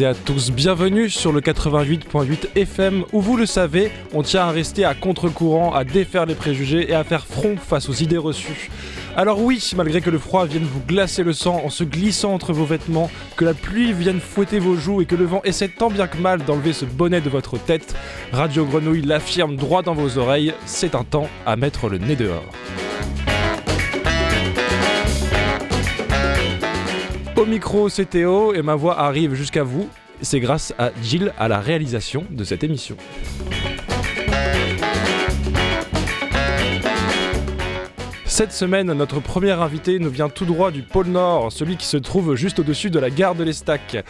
et à tous, bienvenue sur le 88.8 FM où vous le savez, on tient à rester à contre-courant, à défaire les préjugés et à faire front face aux idées reçues. Alors oui, malgré que le froid vienne vous glacer le sang en se glissant entre vos vêtements, que la pluie vienne fouetter vos joues et que le vent essaie tant bien que mal d'enlever ce bonnet de votre tête, Radio Grenouille l'affirme droit dans vos oreilles, c'est un temps à mettre le nez dehors. Au micro, c'est Théo et ma voix arrive jusqu'à vous. C'est grâce à Jill à la réalisation de cette émission. Cette semaine, notre premier invité nous vient tout droit du pôle Nord, celui qui se trouve juste au-dessus de la gare de l'Estac.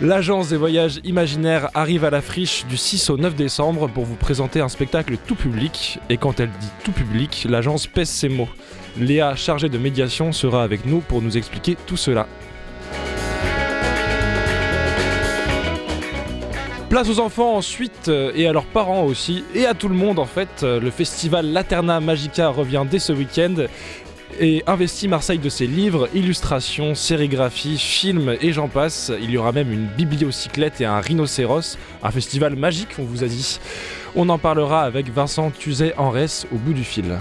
L'agence des voyages imaginaires arrive à la friche du 6 au 9 décembre pour vous présenter un spectacle tout public. Et quand elle dit tout public, l'agence pèse ses mots. Léa, chargée de médiation, sera avec nous pour nous expliquer tout cela. Place aux enfants ensuite euh, et à leurs parents aussi et à tout le monde en fait. Euh, le festival Laterna Magica revient dès ce week-end et investit Marseille de ses livres, illustrations, sérigraphies, films et j'en passe. Il y aura même une bibliocyclette et un rhinocéros, un festival magique on vous a dit. On en parlera avec Vincent Tuzet-Enrès au bout du fil.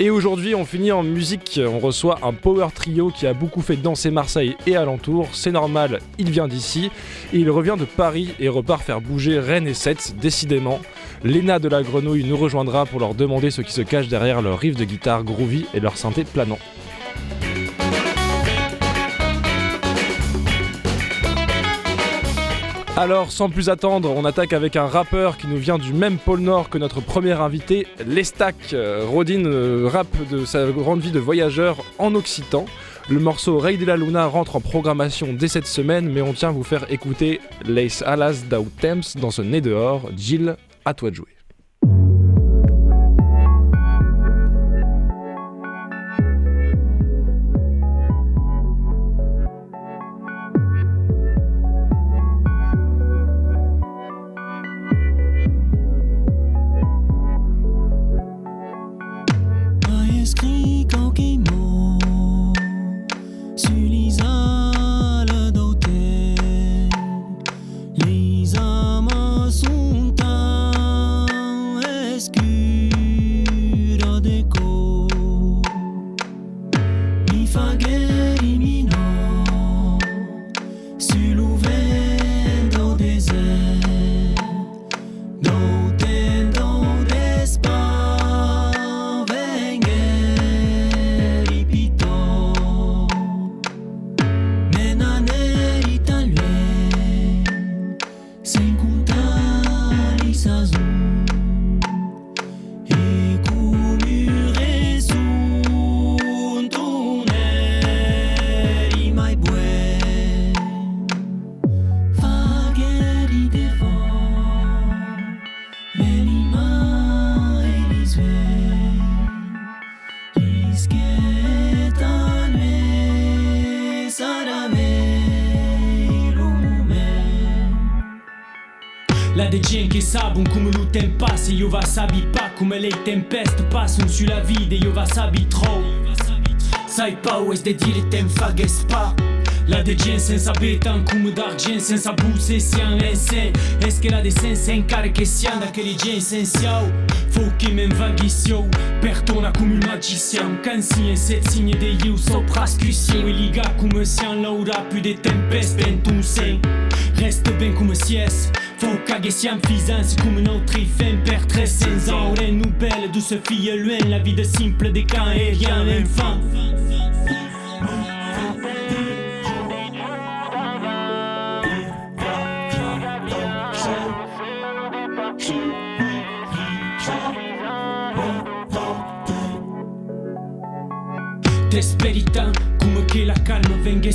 Et aujourd'hui, on finit en musique. On reçoit un power trio qui a beaucoup fait danser Marseille et alentour. C'est normal, il vient d'ici. il revient de Paris et repart faire bouger Rennes et Sète, décidément. Léna de la Grenouille nous rejoindra pour leur demander ce qui se cache derrière leur riff de guitare groovy et leur synthé planant. Alors, sans plus attendre, on attaque avec un rappeur qui nous vient du même pôle Nord que notre premier invité, Lestac. Euh, Rodin euh, rappe de sa grande vie de voyageur en occitan. Le morceau Rey de la Luna rentre en programmation dès cette semaine, mais on tient à vous faire écouter Les Alas d'Out Thames dans ce nez dehors. Jill, à toi de jouer. Tempeste passano sulla vita io va sabi troppo Sai paura de dire tem fagespa La de gen senza beta come d'argent senza busse sian lensen Est-ce que la de sense encara che sian da che li gen essenzial Faut che men vaghissio Pertona come un magicien. Cansi e set signe de you so prascusien E liga come sian laura più de tempeste ben sen Reste ben come sies Faut qu'à siam c'est comme un autre fin perd très sans ans Les nouvelles douce fille loin La vie de simple des camps et rien l'enfant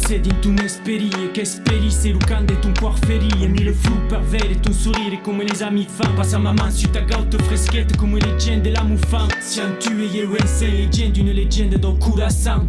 calma venga se di tu e che speri se lucande ton cuore ferie mille flou per avere ton sourire come les amis fan passa ma man su ta gaute freschette come leggende la muffan siamo tu e io e sei leggende une leggenda do curaçao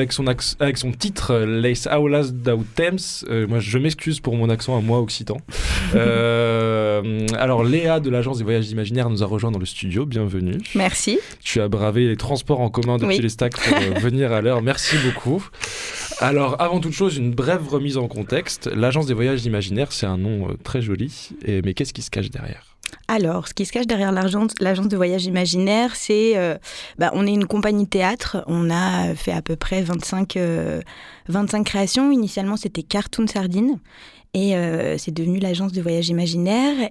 avec son, avec son titre Les Aulas d'Autems. Euh, moi, je m'excuse pour mon accent à moi occitan. Euh, alors, Léa de l'agence des voyages imaginaires nous a rejoint dans le studio. Bienvenue. Merci. Tu as bravé les transports en commun depuis les stacks pour euh, venir à l'heure. Merci beaucoup. Alors, avant toute chose, une brève remise en contexte. L'agence des voyages imaginaires, c'est un nom très joli. Et, mais qu'est-ce qui se cache derrière? Alors, ce qui se cache derrière l'agence de voyage imaginaire, c'est euh, bah, on est une compagnie théâtre. On a fait à peu près 25, 25 euh, créations. Initialement, c'était Cartoon Sardine. Et euh, c'est devenu l'agence de voyage imaginaire.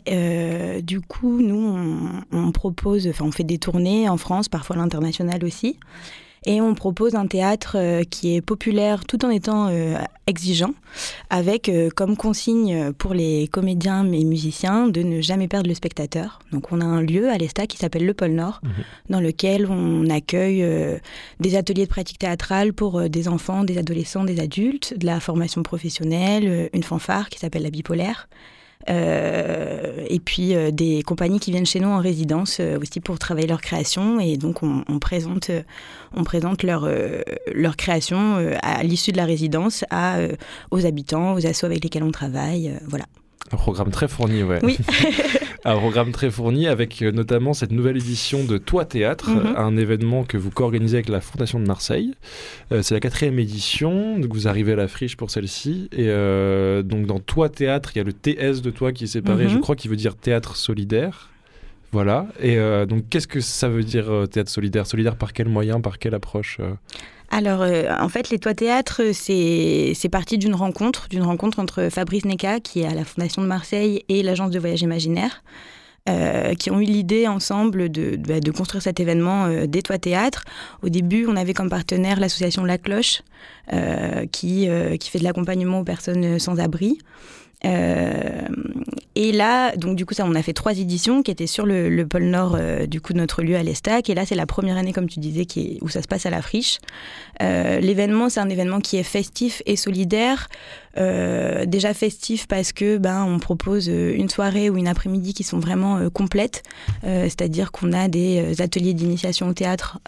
du coup, nous, on, on propose, enfin, on fait des tournées en France, parfois à l'international aussi. Et on propose un théâtre euh, qui est populaire tout en étant euh, exigeant, avec euh, comme consigne pour les comédiens et musiciens de ne jamais perdre le spectateur. Donc on a un lieu à l'ESTA qui s'appelle le Pôle Nord, mhm. dans lequel on accueille des ateliers de pratique théâtrale pour des enfants, des adolescents, des adultes, de la formation professionnelle, une fanfare qui s'appelle la bipolaire. Euh, et puis euh, des compagnies qui viennent chez nous en résidence euh, aussi pour travailler leur création. Et donc on, présente, on présente leur, leur création à l'issue de la résidence à, aux habitants, aux assos avec lesquels on travaille. voilà. Un programme très fourni, ouais. Oui. un programme très fourni avec euh, notamment cette nouvelle édition de Toi Théâtre, mhm. un événement que vous co-organisez avec la Fondation de Marseille. Euh, c'est la quatrième édition, donc vous arrivez à la friche pour celle-ci. Et euh, donc dans Toi Théâtre, il y a le TS de Toi qui est séparé, mhm. je crois, qui veut dire théâtre solidaire. Voilà. Et donc qu'est-ce que ça veut dire théâtre solidaire? Solidaire par quel moyen, par quelle approche alors, euh, en fait, les Toits Théâtres, c'est parti d'une rencontre, d'une rencontre entre Fabrice Neca, qui est à la Fondation de Marseille, et l'agence de voyage imaginaire, euh, qui ont eu l'idée ensemble de, bah, construire cet événement euh, des Toits Théâtres. Au début, on avait comme partenaire l'association La Cloche, qui fait de l'accompagnement aux personnes sans abri. Euh, et là, donc du coup, ça, on a fait trois éditions qui étaient sur le, pôle Nord euh, du coup de notre lieu à l'Estac. Et là, c'est la première année, comme tu disais, où ça se passe à la friche. Euh, l'événement, c'est un événement qui est festif et solidaire. Déjà festif parce que ben on propose une soirée ou une après-midi qui sont vraiment complètes, c'est-à-dire qu'on a des ateliers d'initiation au théâtre.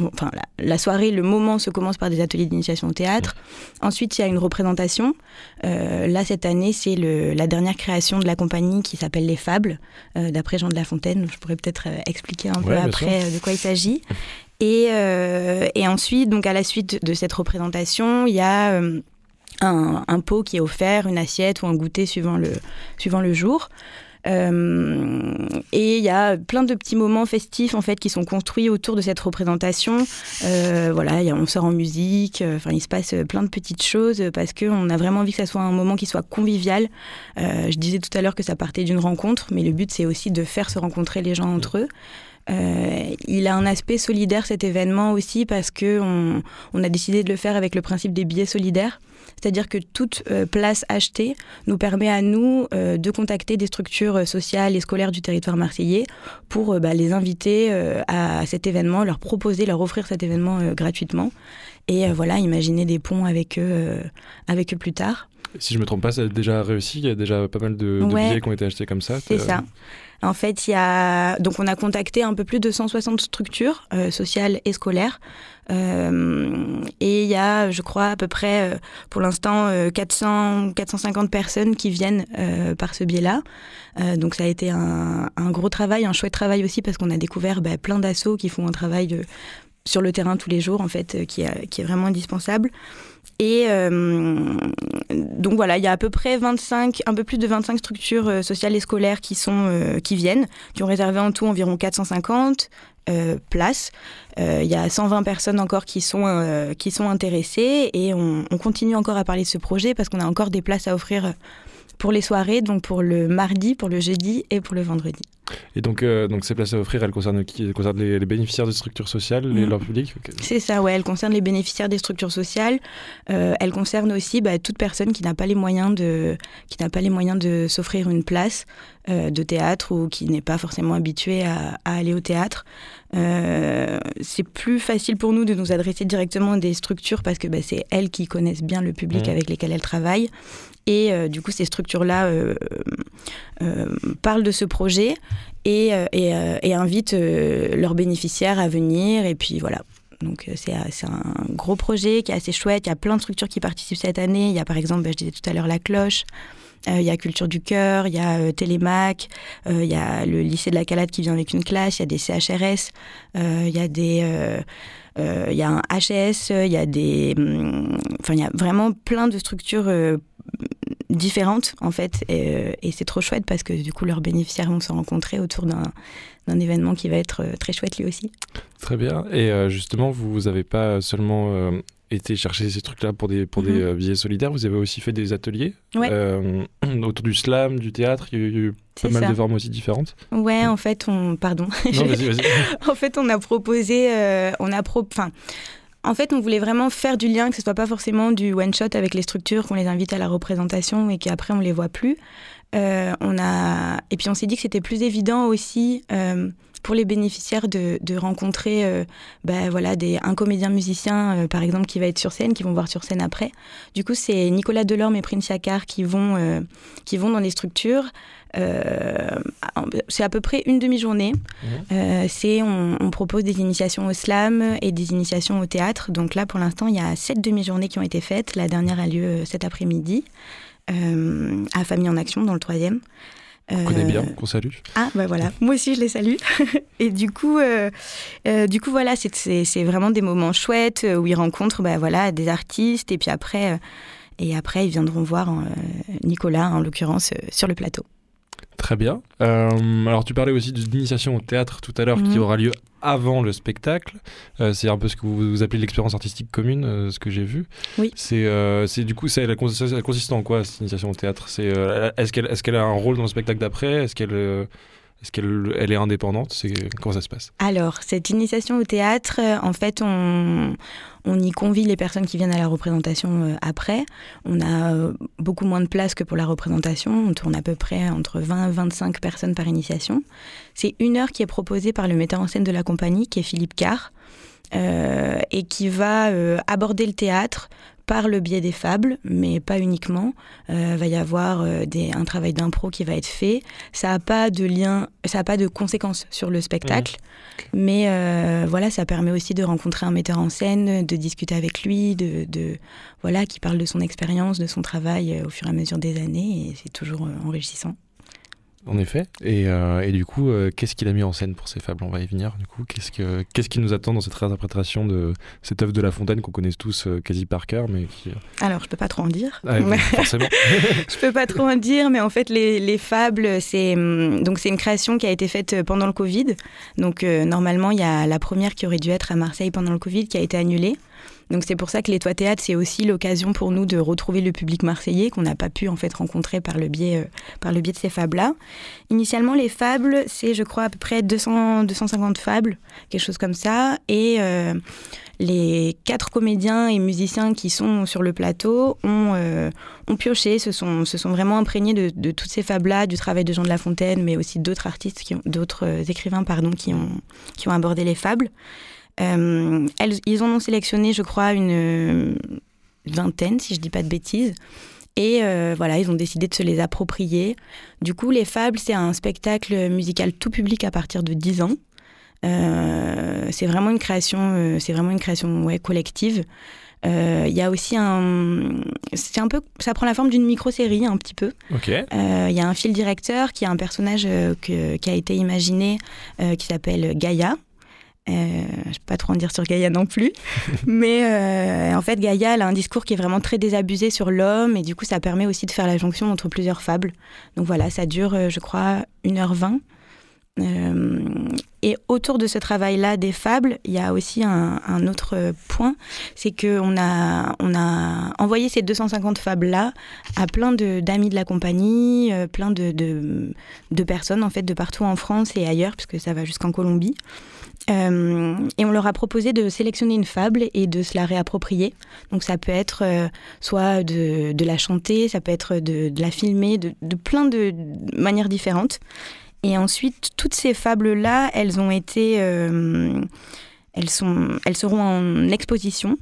enfin, la, soirée, le moment se commence par des ateliers d'initiation au théâtre. Ensuite, il y a une représentation. là, cette année, c'est la dernière création de la compagnie qui s'appelle Les Fables, d'après Jean de La Fontaine. Je pourrais peut-être expliquer un peu après de quoi il s'agit. Et, et, ensuite, donc à la suite de cette représentation, il y a un, pot qui est offert, une assiette ou un goûter suivant le, suivant le jour. Euh, et il y a plein de petits moments festifs en fait qui sont construits autour de cette représentation. Euh, voilà, on sort en musique. Euh, enfin, il se passe plein de petites choses parce qu'on a vraiment envie que ça soit un moment qui soit convivial. je disais tout à l'heure que ça partait d'une rencontre, mais le but c'est aussi de faire se rencontrer les gens entre eux. Il a un aspect solidaire cet événement aussi parce que on, a décidé de le faire avec le principe des billets solidaires. C'est-à-dire que toute place achetée nous permet à nous de contacter des structures sociales et scolaires du territoire marseillais pour bah, les inviter à cet événement, leur proposer, leur offrir cet événement gratuitement. Et voilà, imaginer des ponts avec eux, avec eux plus tard. Si je me trompe pas, ça a déjà réussi. Il y a déjà pas mal de, billets qui ont été achetés comme ça. C'est ça. En fait, il y a donc on a contacté un peu plus de 160 structures euh, sociales et scolaires. Euh, et il y a, je crois, à peu près, euh, pour l'instant, 400, 450 personnes qui viennent par ce biais-là. donc ça a été un, gros travail, un chouette travail aussi, parce qu'on a découvert bah, plein d'assauts qui font un travail sur le terrain tous les jours, en fait, qui, qui est vraiment indispensable. Et euh, donc voilà, il y a à peu près 25, un peu plus de 25 structures euh, sociales et scolaires qui, sont, euh, qui viennent, qui ont réservé en tout environ 450 places. Il y a 120 personnes encore qui sont, qui sont intéressées et on, on, continue encore à parler de ce projet parce qu'on a encore des places à offrir pour les soirées, donc pour le mardi, pour le jeudi et pour le vendredi. Et donc, euh, donc ces places à offrir, elles concernent qui Elles concernent les, bénéficiaires des structures sociales, les, mm. leur public C'est ça, ouais. Elles concernent les bénéficiaires des structures sociales. Euh, elles concernent aussi bah, toute personne qui n'a pas les moyens de, qui n'a pas les moyens de s'offrir une place euh, de théâtre ou qui n'est pas forcément habituée à, aller au théâtre. c'est plus facile pour nous de nous adresser directement à des structures parce que bah, c'est elles qui connaissent bien le public mmh. avec lesquels elles travaillent. Et euh, du coup, ces structures-là euh, euh, parlent de ce projet et, et, invitent leurs bénéficiaires à venir. Et puis voilà. Donc c'est un gros projet qui est assez chouette. Il y a plein de structures qui participent cette année. Il y a par exemple, bah, je disais tout à l'heure, la cloche. il y a Culture du Cœur, il y a Télémac, il y a le lycée de la Calade qui vient avec une classe, il y a des CHRS, il y a des... il y a un HS, il y a des... Hum, enfin, il y a vraiment plein de structures différentes en fait euh, et, c'est trop chouette parce que du coup leurs bénéficiaires vont se rencontrer autour d'un événement qui va être euh, très chouette lui aussi. Très bien et euh, justement vous n'avez pas seulement été chercher ces trucs là pour des, pour des mhm. billets solidaires, vous avez aussi fait des ateliers autour du slam, du théâtre, il y a eu pas mal de formes aussi différentes. Ouais, en fait, on. Pardon. Non, en fait, on a proposé. on a pro... enfin, en fait, on voulait vraiment faire du lien, que ce soit pas forcément du one shot avec les structures, qu'on les invite à la représentation et qu'après on les voit plus. Euh, on a et puis on s'est dit que c'était plus évident aussi euh, pour les bénéficiaires de, rencontrer euh, bah, voilà des un comédien musicien par exemple qui va être sur scène, qui vont voir sur scène après. Du coup, c'est Nicolas Delorme et Prince Yakar qui vont qui vont dans les structures. Euh, c'est à peu près une demi-journée. Mmh. Euh, c'est on, propose des initiations au slam et des initiations au théâtre. Donc là, pour l'instant, il y a sept demi-journées qui ont été faites. La dernière a lieu euh, cet après-midi à Famille en Action, dans le troisième. On connaît bien, qu'on salue. Ah, bah voilà, moi aussi je les salue. et du coup, du coup voilà, c'est vraiment des moments chouettes où ils rencontrent bah, voilà, des artistes et puis après, et après ils viendront voir Nicolas, en l'occurrence, sur le plateau. Très bien. Euh, alors tu parlais aussi d'initiation au théâtre tout à l'heure qui mhm. aura lieu avant le spectacle. Euh, c'est un peu ce que vous, appelez l'expérience artistique commune, euh, ce que j'ai vu. Oui. C'est, c'est du coup, c'est la, consiste en quoi cette initiation au théâtre? C'est est-ce qu'elle est-ce qu'elle a un rôle dans le spectacle d'après? Est-ce qu'elle est-ce qu'elle elle est indépendante? Comment ça se passe? Alors, cette initiation au théâtre, en fait, on, on y convie les personnes qui viennent à la représentation euh, après. On a euh, beaucoup moins de place que pour la représentation. On tourne à peu près entre 20 et 25 personnes par initiation. C'est une heure qui est proposée par le metteur en scène de la compagnie, qui est Philippe Carr, euh, et qui va aborder le théâtre par le biais des fables, mais pas uniquement. Euh, va y avoir euh, des, un travail d'impro qui va être fait. Ça n'a pas de lien, ça n'a pas de conséquences sur le spectacle, mmh. mais euh, voilà, ça permet aussi de rencontrer un metteur en scène, de discuter avec lui, de, de voilà, qui parle de son expérience, de son travail au fur et à mesure des années, et c'est toujours enrichissant. En effet. Et, euh, et du coup, euh, qu'est-ce qu'il a mis en scène pour ces fables On va y venir. Du coup, qu'est-ce, que, qu'est-ce qui nous attend dans cette réinterprétation de cette œuvre de La Fontaine qu'on connaît tous euh, quasi par cœur, mais qui... Alors, je peux pas trop en dire. Ah, forcément. je peux pas trop en dire, mais en fait, les, les fables, c'est hum, donc c'est une création qui a été faite pendant le Covid. Donc, normalement, il y a la première qui aurait dû être à Marseille pendant le Covid qui a été annulée. Donc c'est pour ça que les Toits Théâtres, c'est aussi l'occasion pour nous de retrouver le public marseillais qu'on n'a pas pu en fait rencontrer par le biais, par le biais de ces fables-là. Initialement, les fables, c'est je crois à peu près 200, 250 fables, quelque chose comme ça. Et les quatre comédiens et musiciens qui sont sur le plateau ont, euh, ont pioché, se sont, se sont vraiment imprégnés de, toutes ces fables-là, du travail de Jean de La Fontaine, mais aussi d'autres artistes, d'autres euh, écrivains pardon, qui, ont, qui ont abordé les fables. Euh, ils en ont sélectionné, je crois, une vingtaine, si je ne dis pas de bêtises. Et voilà, ils ont décidé de se les approprier. Du coup, Les Fables, c'est un spectacle musical tout public à partir de 10 ans. Euh, c'est vraiment une création, euh, c'est vraiment une création ouais, collective. Il euh, y a aussi un, c'est un peu, ça prend la forme d'une micro-série un petit peu. Il y a un fil directeur qui a un personnage qui a été imaginé qui s'appelle Gaïa. Je ne vais pas trop en dire sur Gaïa non plus. Mais en fait, Gaïa, elle a un discours qui est vraiment très désabusé sur l'homme. Et du coup, ça permet aussi de faire la jonction entre plusieurs fables. Donc voilà, ça dure, je crois, 1h20. Euh, et autour de ce travail-là des fables, il y a aussi un, autre point, c'est qu'on a, on a envoyé ces 250 fables-là à plein d'amis de, la compagnie, euh, plein de, de, personnes en fait de partout en France et ailleurs, puisque ça va jusqu'en Colombie. Euh, et on leur a proposé de sélectionner une fable et de se la réapproprier. Donc ça peut être soit de, la chanter, ça peut être de, la filmer, de, plein de manières différentes. Et ensuite, toutes ces fables-là, elles euh, sont, elles seront en exposition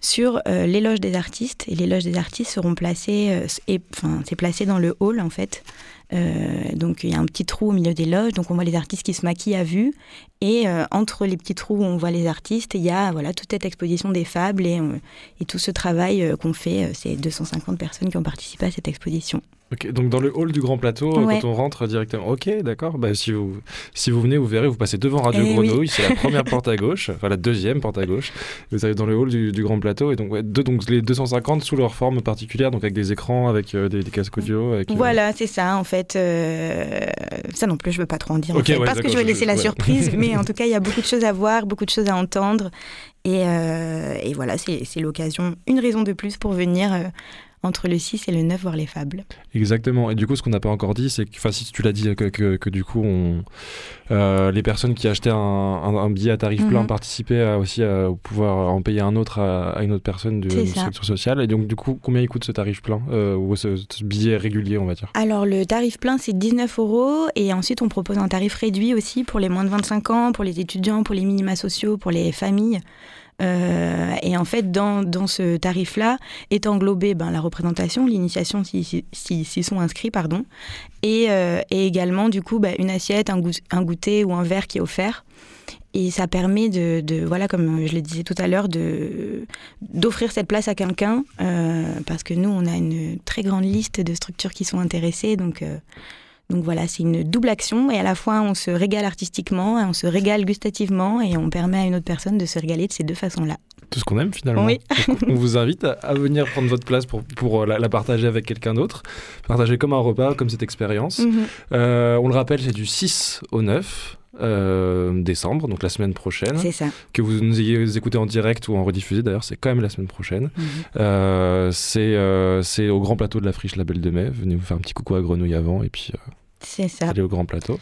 sur euh, l'éloge des artistes. Et l'éloge des artistes seront placés, euh, et, enfin, c'est placé dans le hall en fait. Donc il y a un petit trou au milieu des loges, donc on voit les artistes qui se maquillent à vue, et entre les petits trous où on voit les artistes, il y a voilà toute cette exposition des fables. Et, et tout ce travail qu'on fait, ces 250 personnes qui ont participé à cette exposition donc dans le hall du Grand Plateau, quand on rentre directement. Ok, d'accord. Bah, si, vous, si vous venez, vous verrez, vous passez devant Radio eh Grenouille, c'est la première porte à gauche, enfin la deuxième porte à gauche. Vous arrivez dans le hall du, Grand Plateau, et donc, donc les 250 sous leur forme particulière, donc avec des écrans, avec euh, des, casques audio. Avec, euh, Voilà, c'est ça, en fait. Euh, ça non plus, je veux pas trop en dire. parce que je vais laisser la surprise, mais en tout cas, il y a beaucoup de choses à voir, beaucoup de choses à entendre. Et, et voilà, c'est l'occasion, une raison de plus pour venir entre le 6 et le 9 voir les fables. Exactement. Et du coup, ce qu'on n'a pas encore dit, c'est que, enfin, si tu l'as dit, que, que, du coup, on, euh, les personnes qui achetaient un, un, billet à tarif plein mhm. participaient aussi à pouvoir en payer un autre à, une autre personne de, structure sociale. Et donc, du coup, combien il coûte ce tarif plein euh, ou ce, billet régulier, on va dire? Alors, le tarif plein, c'est 19 euros. Et ensuite, on propose un tarif réduit aussi pour les moins de 25 ans, pour les étudiants, pour les minima sociaux, pour les familles. Euh, et en fait, dans, dans ce tarif-là est englobée ben, la représentation, l'initiation s'ils si, sont inscrits, pardon, et, euh, et également du coup ben, une assiette, un, un, goûter ou un verre qui est offert. Et ça permet de, de voilà, comme je le disais tout à l'heure, d'offrir cette place à quelqu'un, euh, parce que nous, on a une très grande liste de structures qui sont intéressées, donc donc voilà, c'est une double action et à la fois on se régale artistiquement, on se régale gustativement et on permet à une autre personne de se régaler de ces deux façons-là. Tout ce qu'on aime finalement. Oui. on vous invite à, venir prendre votre place pour, pour euh, la, partager avec quelqu'un d'autre, partager comme un repas, comme cette expérience. Mhm. Euh, on le rappelle, c'est du 6 au 9. Euh, décembre, donc la semaine prochaine. C'est ça. Que vous nous ayez écouté en direct ou en rediffusé, d'ailleurs, c'est quand même la semaine prochaine. Mhm. c'est au grand plateau de la friche La Belle de Mai. Venez vous faire un petit coucou à Grenouille avant et puis c'est ça. Aller au grand plateau.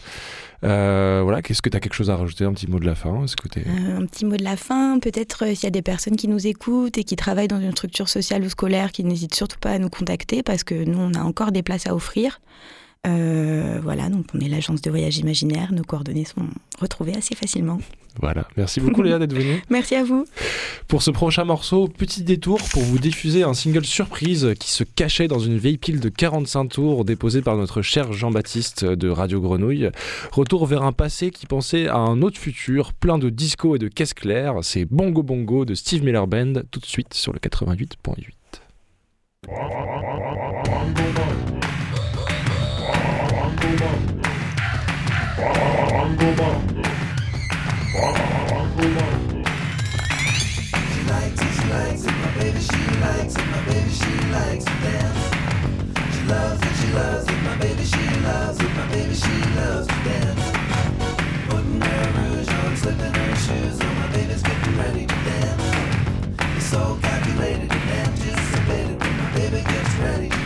Euh, voilà, qu'est-ce que tu as quelque chose à rajouter, un petit mot de la fin -ce que euh, Un petit mot de la fin, peut-être euh, s'il y a des personnes qui nous écoutent et qui travaillent dans une structure sociale ou scolaire, qui n'hésitent surtout pas à nous contacter parce que nous, on a encore des places à offrir. Euh, voilà, donc on est l'agence de voyage imaginaire. Nos coordonnées sont retrouvées assez facilement. Voilà, merci beaucoup Léa d'être venue. merci à vous. Pour ce prochain morceau, petit détour pour vous diffuser un single surprise qui se cachait dans une vieille pile de 45 tours déposée par notre cher Jean-Baptiste de Radio Grenouille. Retour vers un passé qui pensait à un autre futur, plein de disco et de caisse claire. C'est Bongo Bongo de Steve Miller Band, tout de suite sur le 88.8. Bango Bango. Bango Bango. She likes it, she likes it, my baby she likes it, my baby she likes to dance. She loves it, she loves it, my baby she loves it, my baby she loves to dance. Putting her rouge on, slipping her shoes on, my baby's getting ready to dance. It's so calculated and anticipated when my baby gets ready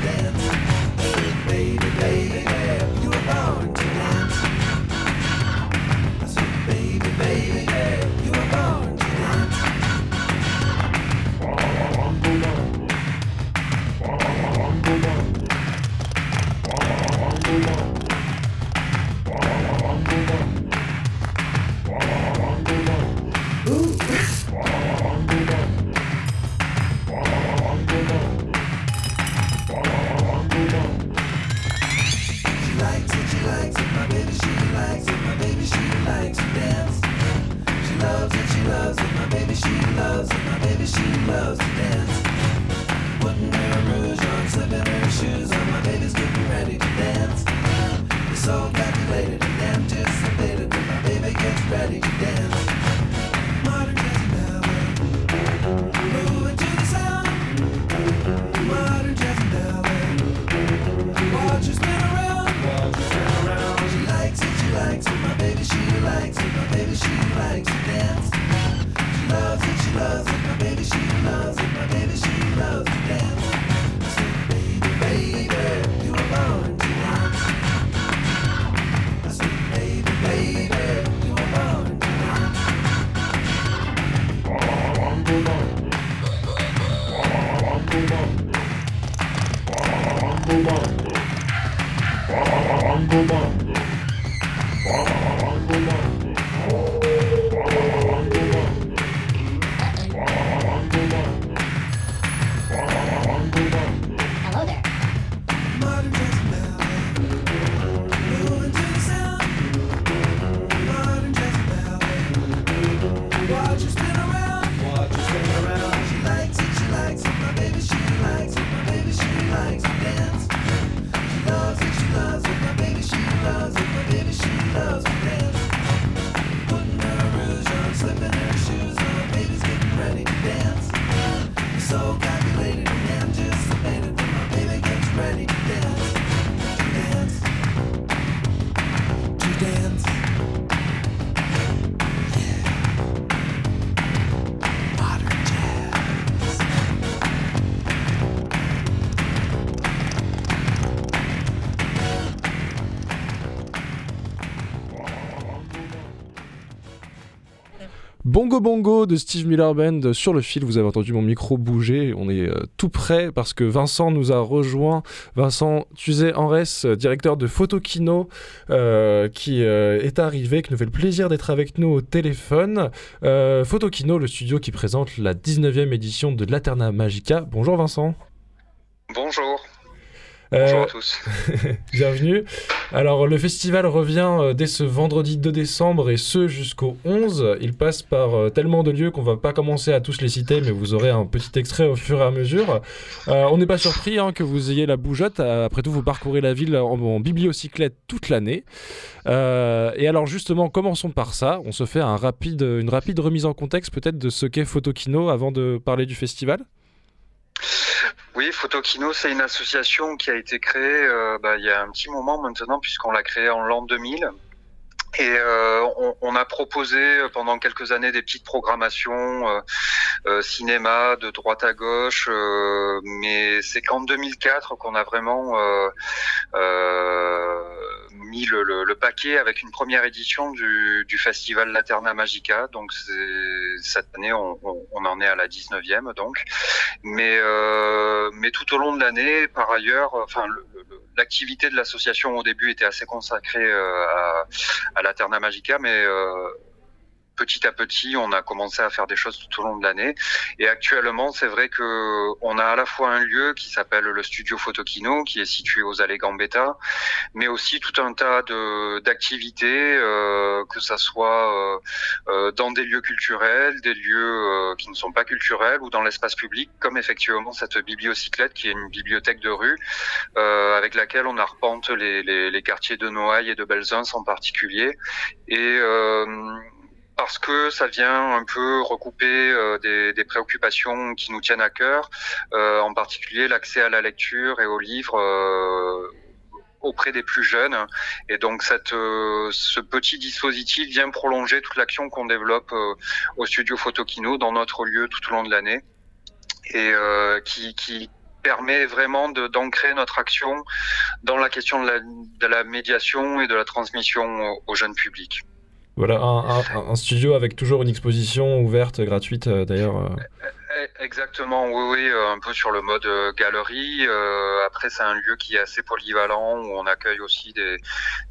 loves it, my baby she loves it, my baby she loves to dance. Putting her rouge on, slipping her shoes on, my baby's getting ready to dance. It's all calculated and anticipated when my baby gets ready to dance. Bongo Bongo de Steve Miller Band sur le fil. Vous avez entendu mon micro bouger. On est euh, tout prêt parce que Vincent nous a rejoint. Vincent Tuzet-Enres, directeur de Photokino, euh, qui euh, est arrivé, qui nous fait le plaisir d'être avec nous au téléphone. Photokino, le studio qui présente la 19e édition de l'Aterna Magica. Bonjour Vincent. Bonjour. Euh, Bonjour à tous. Bienvenue. Alors, le festival revient euh, dès ce vendredi 2 décembre et ce jusqu'au 11. Il passe par euh, tellement de lieux qu'on va pas commencer à tous les citer, mais vous aurez un petit extrait au fur et à mesure. Euh, on n'est pas surpris hein, que vous ayez la bougeotte. Euh, Après tout, vous parcourez la ville en, en bibliocyclette toute l'année. Euh, et alors, justement, commençons par ça. On se fait un rapide, une rapide remise en contexte peut-être de ce qu'est Photokino avant de parler du festival. Oui, Photokino, c'est une association qui a été créée euh, bah, il y a un petit moment maintenant, puisqu'on l'a créée en l'an 2000. Et euh, on, on a proposé euh, pendant quelques années des petites programmations euh, euh, cinéma de droite à gauche, euh, mais c'est qu'en 2004 qu'on a vraiment euh, mis le, le- le paquet avec une première édition du, du festival Laterna Magica. Donc cette année, on, on- en est à la 19e donc. Mais, mais tout au long de l'année, par ailleurs, enfin l'activité de l'association au début était assez consacrée euh, à, à la Terna Magica, mais euh, petit à petit, on a commencé à faire des choses tout au long de l'année. Et actuellement, c'est vrai que on a à la fois un lieu qui s'appelle le Studio Photokino, qui est situé aux Allées Gambetta, mais aussi tout un tas de d'activités, euh, que ça soit euh, euh, dans des lieux culturels, des lieux euh, qui ne sont pas culturels ou dans l'espace public, comme effectivement cette bibliocyclette qui est une bibliothèque de rue euh, avec laquelle on arpente les, les, les quartiers de Noailles et de Belzins en particulier. Et euh, parce que ça vient un peu recouper euh, des, préoccupations qui nous tiennent à cœur, euh, en particulier l'accès à la lecture et aux livres euh, auprès des plus jeunes. Et donc ce petit dispositif vient prolonger toute l'action qu'on développe au studio Photokino dans notre lieu tout au long de l'année et qui, permet vraiment d'ancrer notre action dans la question de la, de la médiation et de la transmission au, au jeune public. Voilà, un, un- un studio avec toujours une exposition ouverte, gratuite euh, d'ailleurs. Eh, Exactement, oui, oui, euh, un peu sur le mode euh, galerie. Euh, après, c'est un lieu qui est assez polyvalent où on accueille aussi des,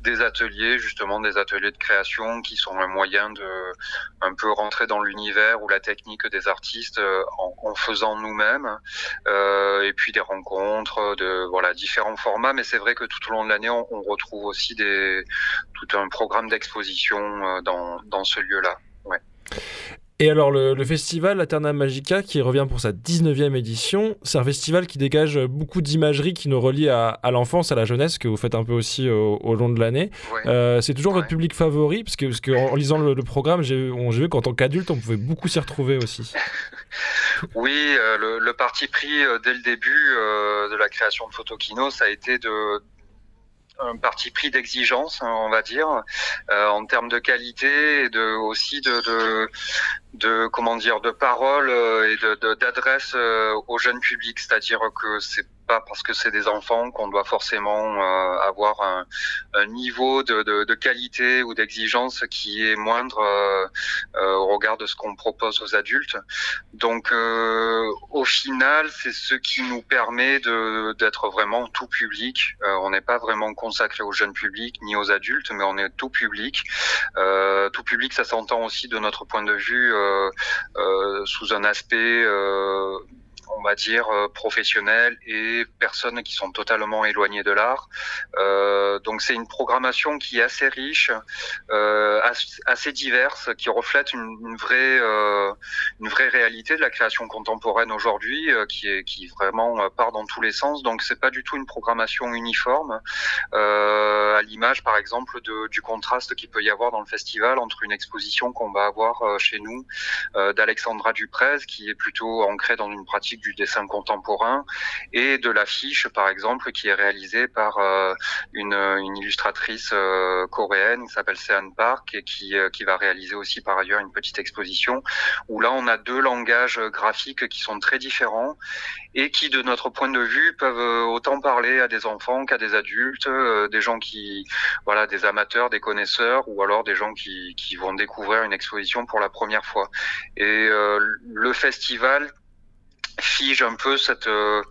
des ateliers, justement des ateliers de création qui sont un moyen de un peu rentrer dans l'univers ou la technique des artistes en, en faisant nous-mêmes. Euh, et puis des rencontres, de voilà différents formats. Mais c'est vrai que tout au long de l'année, on, on retrouve aussi des tout un programme d'exposition dans dans ce lieu-là. Et alors, le, le festival Laterna Magica, qui revient pour sa 19e édition, c'est un festival qui dégage beaucoup d'imagerie qui nous relie à, à l'enfance, à la jeunesse, que vous faites un peu aussi au, au long de l'année. Ouais. Euh, c'est toujours votre public favori, parce que, parce que en, en lisant le, le programme, j'ai vu qu'en tant qu'adulte, on pouvait beaucoup s'y retrouver aussi. Oui, euh, le, le parti pris euh, dès le début de la création de Photokino, ça a été de un parti pris d'exigence, hein, on va dire, euh, en termes de qualité et de aussi de, de, de comment dire de parole euh, et de de- d'adresse euh, au jeune public, c'est-à-dire que c'est pas parce que c'est des enfants qu'on doit forcément euh, avoir un, niveau de, qualité ou d'exigence qui est moindre euh, euh, au regard de ce qu'on propose aux adultes. Donc, au final, c'est ce qui nous permet d'être vraiment tout public. On n'est pas vraiment consacré au jeune public ni aux adultes, mais on est tout public. Tout public, ça s'entend aussi de notre point de vue sous un aspect. On va dire euh, professionnels et personnes qui sont totalement éloignées de l'art. Euh, donc c'est une programmation qui est assez riche, euh, as- assez diverse, qui reflète une, vraie une vraie réalité de la création contemporaine aujourd'hui, qui est qui vraiment part dans tous les sens. Donc c'est pas du tout une programmation uniforme, à l'image par exemple du contraste qu'il peut y avoir dans le festival entre une exposition qu'on va avoir chez nous d'Alexandra Duprez, qui est plutôt ancrée dans une pratique du dessin contemporain, et de l'affiche, par exemple, qui est réalisée par euh, une, illustratrice euh, coréenne qui s'appelle Sean Park et qui, euh, qui va réaliser aussi par ailleurs une petite exposition où là on a deux langages graphiques qui sont très différents et qui, de notre point de vue, peuvent autant parler à des enfants qu'à des adultes, des gens qui, voilà, des amateurs, des connaisseurs, ou alors des gens qui, qui vont découvrir une exposition pour la première fois. Et le festival fige un peu cette, euh,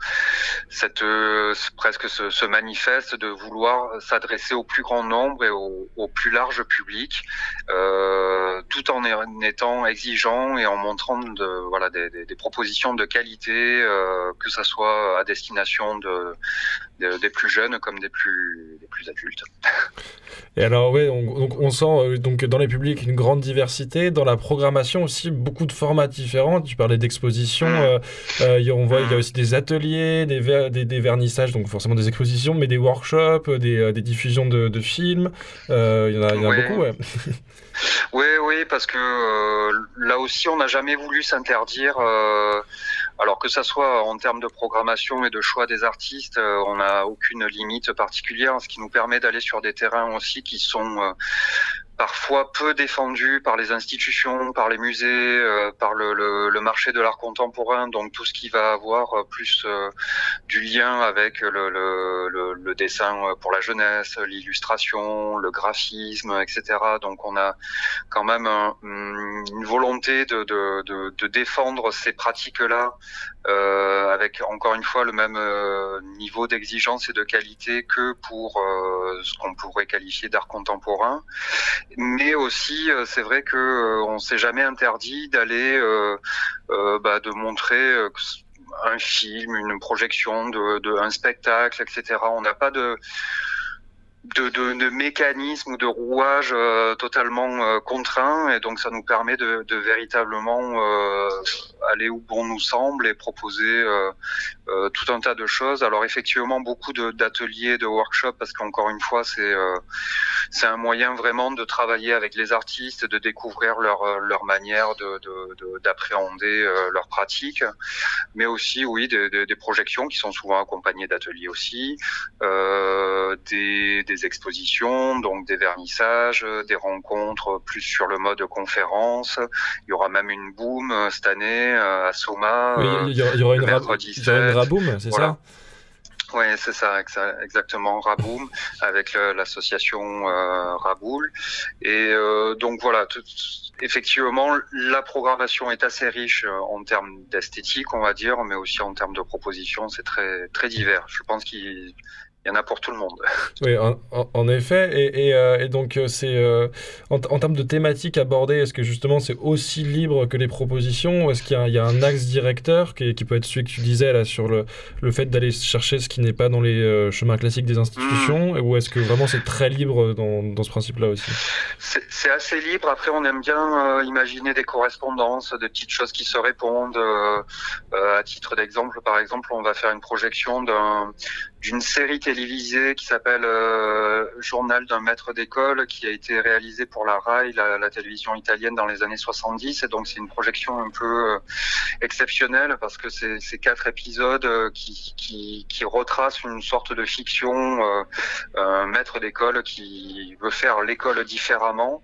cette euh, presque ce, ce manifeste de vouloir s'adresser au plus grand nombre et au, au plus large public, euh, tout en étant exigeant et en montrant de, voilà des, des, des propositions de qualité, euh, que ça soit à destination de, de- des plus jeunes comme des plus des plus adultes. Et alors, ouais, on, donc on sent euh, donc dans les publics une grande diversité, dans la programmation aussi beaucoup de formats différents. Tu parlais d'expositions, Mm. euh, euh, on voit il y a aussi des ateliers, des, ver- des, des vernissages, donc forcément des expositions, mais des workshops, des, des diffusions de, de films. Euh, Il y en a, il y en a Ouais. beaucoup, ouais. Oui, oui, parce que euh, là aussi, on n'a jamais voulu s'interdire. Alors que ça soit en termes de programmation et de choix des artistes, euh, on n'a aucune limite particulière, ce qui nous permet d'aller sur des terrains aussi qui sont euh, parfois peu défendus par les institutions, par les musées, euh, par le, marché de l'art contemporain, donc tout ce qui va avoir euh, plus euh, du lien avec le, dessin pour la jeunesse, l'illustration, le graphisme, etc. Donc on a quand même un- une volonté de, défendre ces pratiques-là avec encore une fois le même niveau d'exigence et de qualité que pour ce qu'on pourrait qualifier d'art contemporain. Mais aussi, euh, c'est vrai que euh, on s'est jamais interdit d'aller euh, bah, de montrer un film, une projection, un spectacle, etc. On n'a pas de de, ou de rouage euh, totalement euh, contraint et donc ça nous permet de, véritablement aller où bon nous semble et proposer euh, tout un tas de choses. Alors effectivement, beaucoup d'ateliers, de, de, workshops, parce qu'encore une fois, c'est euh, c'est un moyen vraiment de travailler avec les artistes, de découvrir leur, euh, leur manière d'appréhender de, de, de euh, leurs pratiques, mais aussi, oui, des, des, des projections qui sont souvent accompagnées d'ateliers aussi, euh, des, des expositions, donc des vernissages, des rencontres plus sur le mode conférence. Il y aura même une boom euh, cette année à Soma. Oui, il y, aura, il y aura une, Raboum, c'est ça oui, c'est ça, exactement, Raboum, avec euh, l'association euh, Raboul. Et euh, donc voilà, effectivement, la programmation est assez riche en termes d'esthétique, on va dire, mais aussi en termes de propositions, c'est très très divers. Je pense qu'il il y en a pour tout le monde. Oui, en, effet. Et, et, euh, et donc, euh, c'est euh, en, en termes de thématiques abordées, est-ce que justement c'est aussi libre que les propositions Est-ce qu'il y, a un- il y a un axe directeur qui, qui peut être celui que tu disais là sur le, le fait d'aller chercher ce qui n'est pas dans les euh, chemins classiques des institutions Ou est-ce que vraiment c'est très libre dans, dans ce principe-là aussi? C'est assez libre. Après, on aime bien imaginer des correspondances, des petites choses qui se répondent. À titre d'exemple, par exemple, on va faire une projection d'un- d'une série télévisée qui s'appelle euh, Journal d'un maître d'école, qui a été réalisée pour la RAI, la, télévision italienne, dans les années 70. Et donc, c'est une projection un peu euh, exceptionnelle parce que c'est quatre épisodes euh, qui, qui, qui retracent une sorte de fiction. un maître d'école qui veut faire l'école différemment.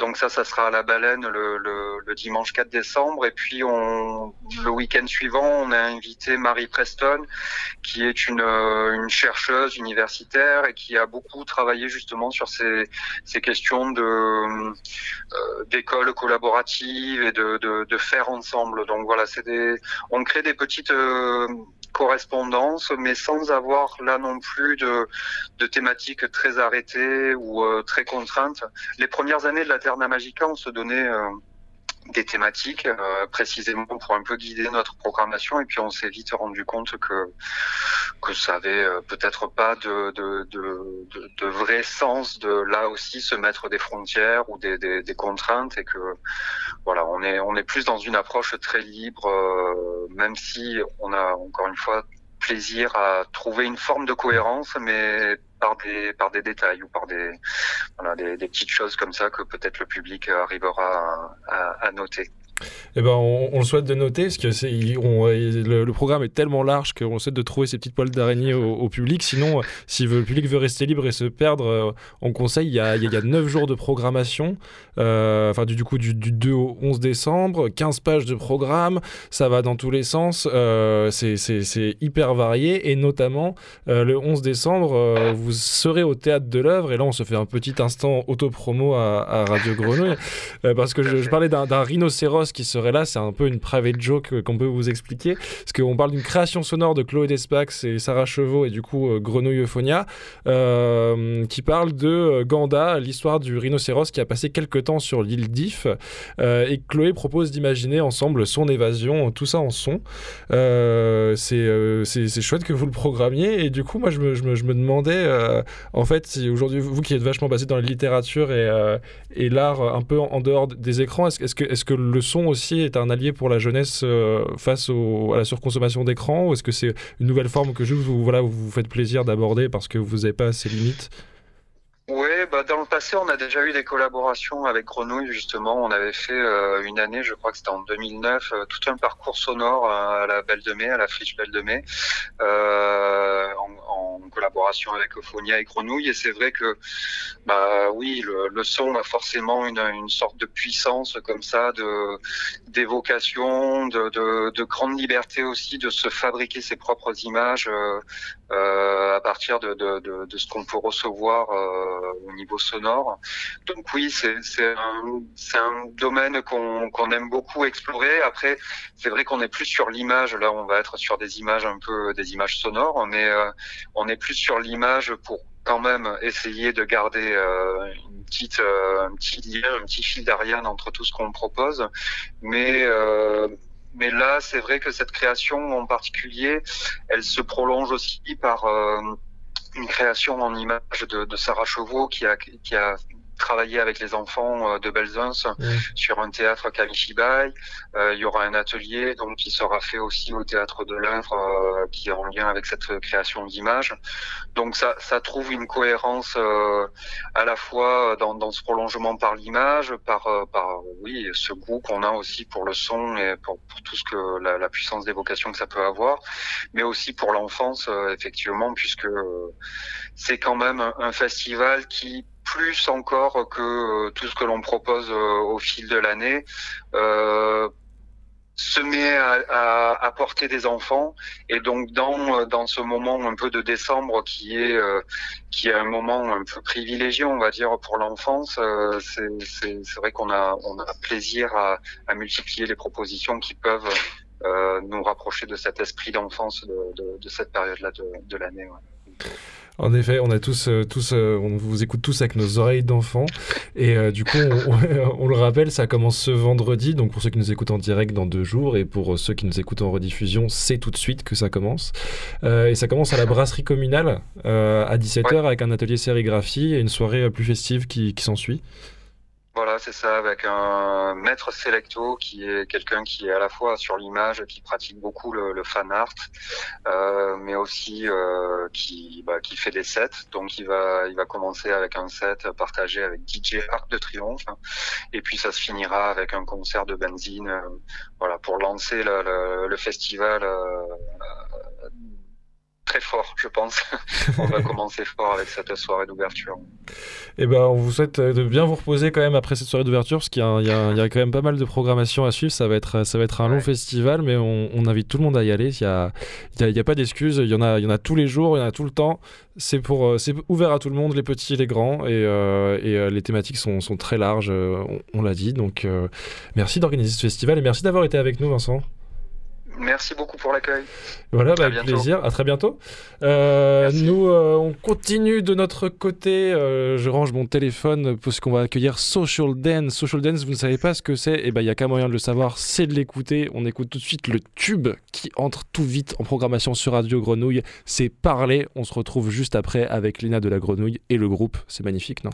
Donc ça, ça sera à la baleine le, dimanche 4 décembre. Et puis on, le week-end suivant, on a invité Marie Preston, qui est une, une chercheuse universitaire et qui a beaucoup travaillé justement sur ces, questions de euh, d'école collaborative et de, faire ensemble. Donc voilà, on crée des petites euh, correspondances, mais sans avoir là non plus de, thématiques très arrêtées ou euh, très contraintes. Les premières années de la Terna Magica, on se donnait euh, des thématiques euh, précisément pour un peu guider notre programmation. Et puis on s'est vite rendu compte que que ça avait euh, peut-être pas de, de, de, de, de vrai sens de là aussi se mettre des frontières ou des, des, des contraintes et que voilà on est on est plus dans une approche très libre euh, même si on a encore une fois plaisir à trouver une forme de cohérence mais par des par des détails ou par des des, petites choses comme ça que peut-être le public arrivera à, à, à noter. Eh ben, on, le souhaite de noter, parce que on- le, programme est tellement large qu'on souhaite de trouver ces petites poils d'araignée au, public. Sinon, euh, si le public veut rester libre et se perdre, euh, on conseille, il y a, il y a- il y a 9 jours de programmation, euh, enfin du, coup du, du 2 au 11 décembre, 15 pages de programme, ça va dans tous les sens, euh, c'est, hyper varié, et notamment euh, le 11 décembre, euh, vous serez au Théâtre de l'œuvre, et là on se fait un petit instant auto-promo à, à Radio Grenouille, euh, parce que je, je parlais d'un, d'un rhinocéros qui serait là, c'est un peu une private joke euh, qu'on peut vous expliquer, parce qu'on parle d'une création sonore de Chloé Despax et Sarah Chevaux et du coup euh, Grenouille Euphonia, euh, qui parle de Ganda, l'histoire du rhinocéros qui a passé quelques temps sur l'île d'If, et Chloé propose d'imaginer ensemble son évasion, tout ça en son. C'est, chouette que vous le programmiez, et du coup moi je me, demandais, en fait, si aujourd'hui vous qui êtes vachement basé dans la littérature et, l'art un peu en dehors des écrans, est-ce, que, que le son aussi est un allié pour la jeunesse euh, face à la surconsommation d'écran ou est-ce que c'est une nouvelle forme que vous, vous vous faites plaisir d'aborder parce que vous n'avez pas ces limites? Oui, bah dans le passé, on a déjà eu des collaborations avec Grenouille, justement. On avait fait euh, une année, je crois que c'était en 2009, euh, tout un parcours sonore euh, à la Belle de Mai, à la Friche Belle de Mai, euh, en, en collaboration avec Euphonia et Grenouille. Et c'est vrai que, bah oui, le, le son a forcément une, une sorte de puissance comme ça, de d'évocation, de, de, de grande liberté aussi, de se fabriquer ses propres images. Euh, à partir de, de, de, de ce qu'on peut recevoir euh, au niveau sonore. Donc oui, c'est un, un domaine qu'on qu'on aime beaucoup explorer. Après, c'est vrai qu'on est plus sur l'image. Là, on va être sur des images un peu des images sonores, mais euh, on est plus sur l'image pour quand même essayer de garder euh, une petite, euh, un petit lien, un petit fil d'Ariane entre tout ce qu'on propose. Mais euh, mais là, c'est vrai que cette création en particulier, elle se prolonge aussi par euh, une création en image de, Sarah Chauveau qui a, qui a travaillé avec les enfants euh, de Belzunce Ouais. sur un théâtre Kamishibai. Euh, il y aura un atelier donc qui sera fait aussi au théâtre de l'œuvre euh, qui est en lien avec cette création d'images. Donc ça, ça trouve une cohérence euh, à la fois dans, dans ce prolongement par l'image, par, par oui ce goût qu'on a aussi pour le son et pour, pour tout ce que la, la puissance d'évocation que ça peut avoir, mais aussi pour l'enfance euh, effectivement puisque c'est quand même un, un festival qui plus encore que euh, tout ce que l'on propose euh, au fil de l'année, euh, se met à, à, à porter des enfants et donc dans dans ce moment un peu de décembre qui est qui est un moment un peu privilégié on va dire pour l'enfance euh, c'est vrai qu'on a on a plaisir à, multiplier les propositions qui peuvent nous rapprocher de cet esprit d'enfance de, cette période là de, l'année. En effet, on a tous, euh, tous, euh, on vous écoute tous avec nos oreilles d'enfants. Et euh, du coup, on, le rappelle, ça commence ce vendredi. Donc pour ceux qui nous écoutent en direct dans deux jours, et pour ceux qui nous écoutent en rediffusion, c'est tout de suite que ça commence. Euh, et ça commence à la brasserie communale euh, à 17h avec un atelier sérigraphie et une soirée plus festive qui, qui s'ensuit. Voilà, c'est ça, avec un maître selecto qui est quelqu'un qui est à la fois sur l'image, qui pratique beaucoup le, le fan art, euh, mais aussi euh, qui, bah, qui fait des sets. Donc il va, il va commencer avec un set partagé avec DJ Arc de Triomphe, et puis ça se finira avec un concert de benzine, euh, voilà, pour lancer le, le, le festival. Très fort, je pense. On va commencer fort avec cette soirée d'ouverture. Et ben, on vous souhaite euh, de bien vous reposer quand même après cette soirée d'ouverture, parce qu'il y, a y y quand même pas mal de programmation à suivre. Ça va être, ça va être un long festival, mais on, on invite tout le monde à y aller. Il y a, y a, il y a pas d'excuses. Il y en a, il y en a tous les jours, il y en a tout le temps. C'est pour, euh, c'est ouvert à tout le monde, les petits, les grands, et, euh, et les thématiques sont, sont très larges. on on l'a dit. Donc, euh, merci d'organiser ce festival et merci d'avoir été avec nous, Vincent. Merci beaucoup pour l'accueil. Voilà, bah, avec bientôt. plaisir. À très bientôt. Euh, nous, euh, on continue de notre côté. Euh, je range mon téléphone parce qu'on va accueillir Social Dance. Social Dance, vous ne savez pas ce que c'est? Eh ben, il y a qu'un moyen de le savoir, c'est de l'écouter. On écoute tout de suite le tube qui entre tout vite en programmation sur Radio Grenouille. C'est Parler. On se retrouve juste après avec Lina de la Grenouille et le groupe. C'est magnifique, non?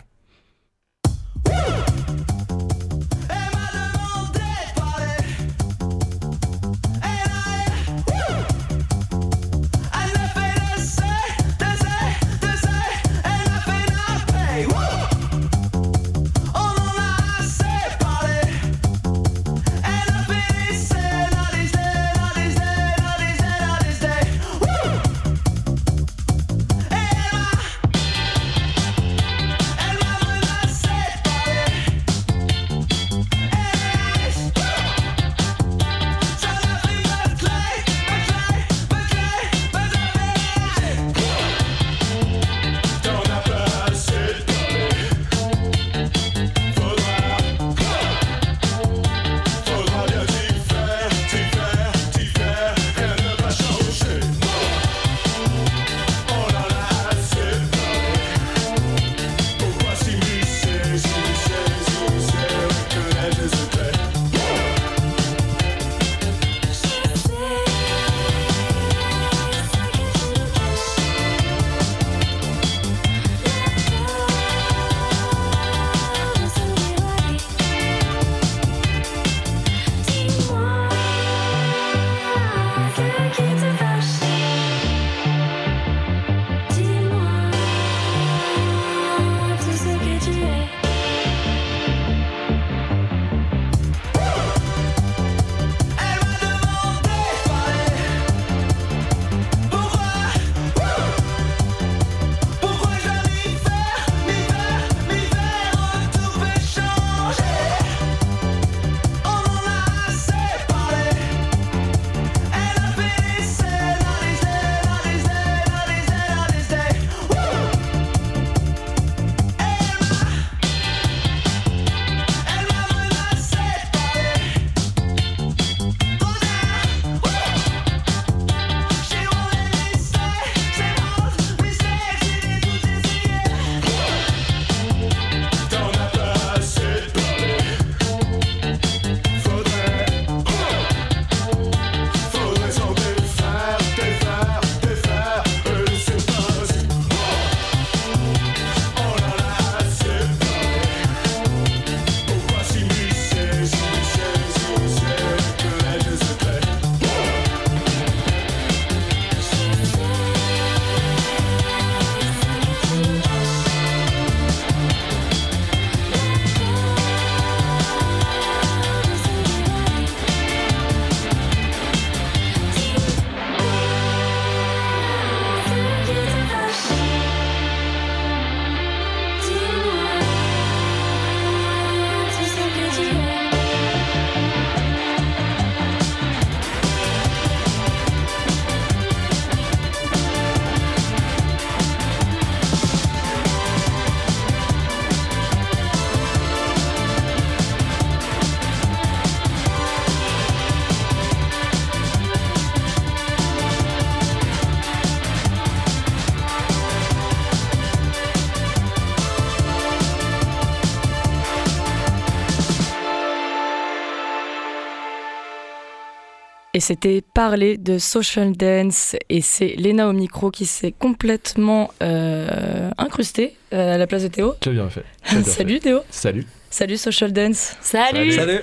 Et c'était parler de social dance et c'est Léna au micro qui s'est complètement euh, incrustée euh, à la place de Théo. Tu as bien fait. Tu as bien Salut fait. Théo. Salut. Salut social dance. Salut. Salut.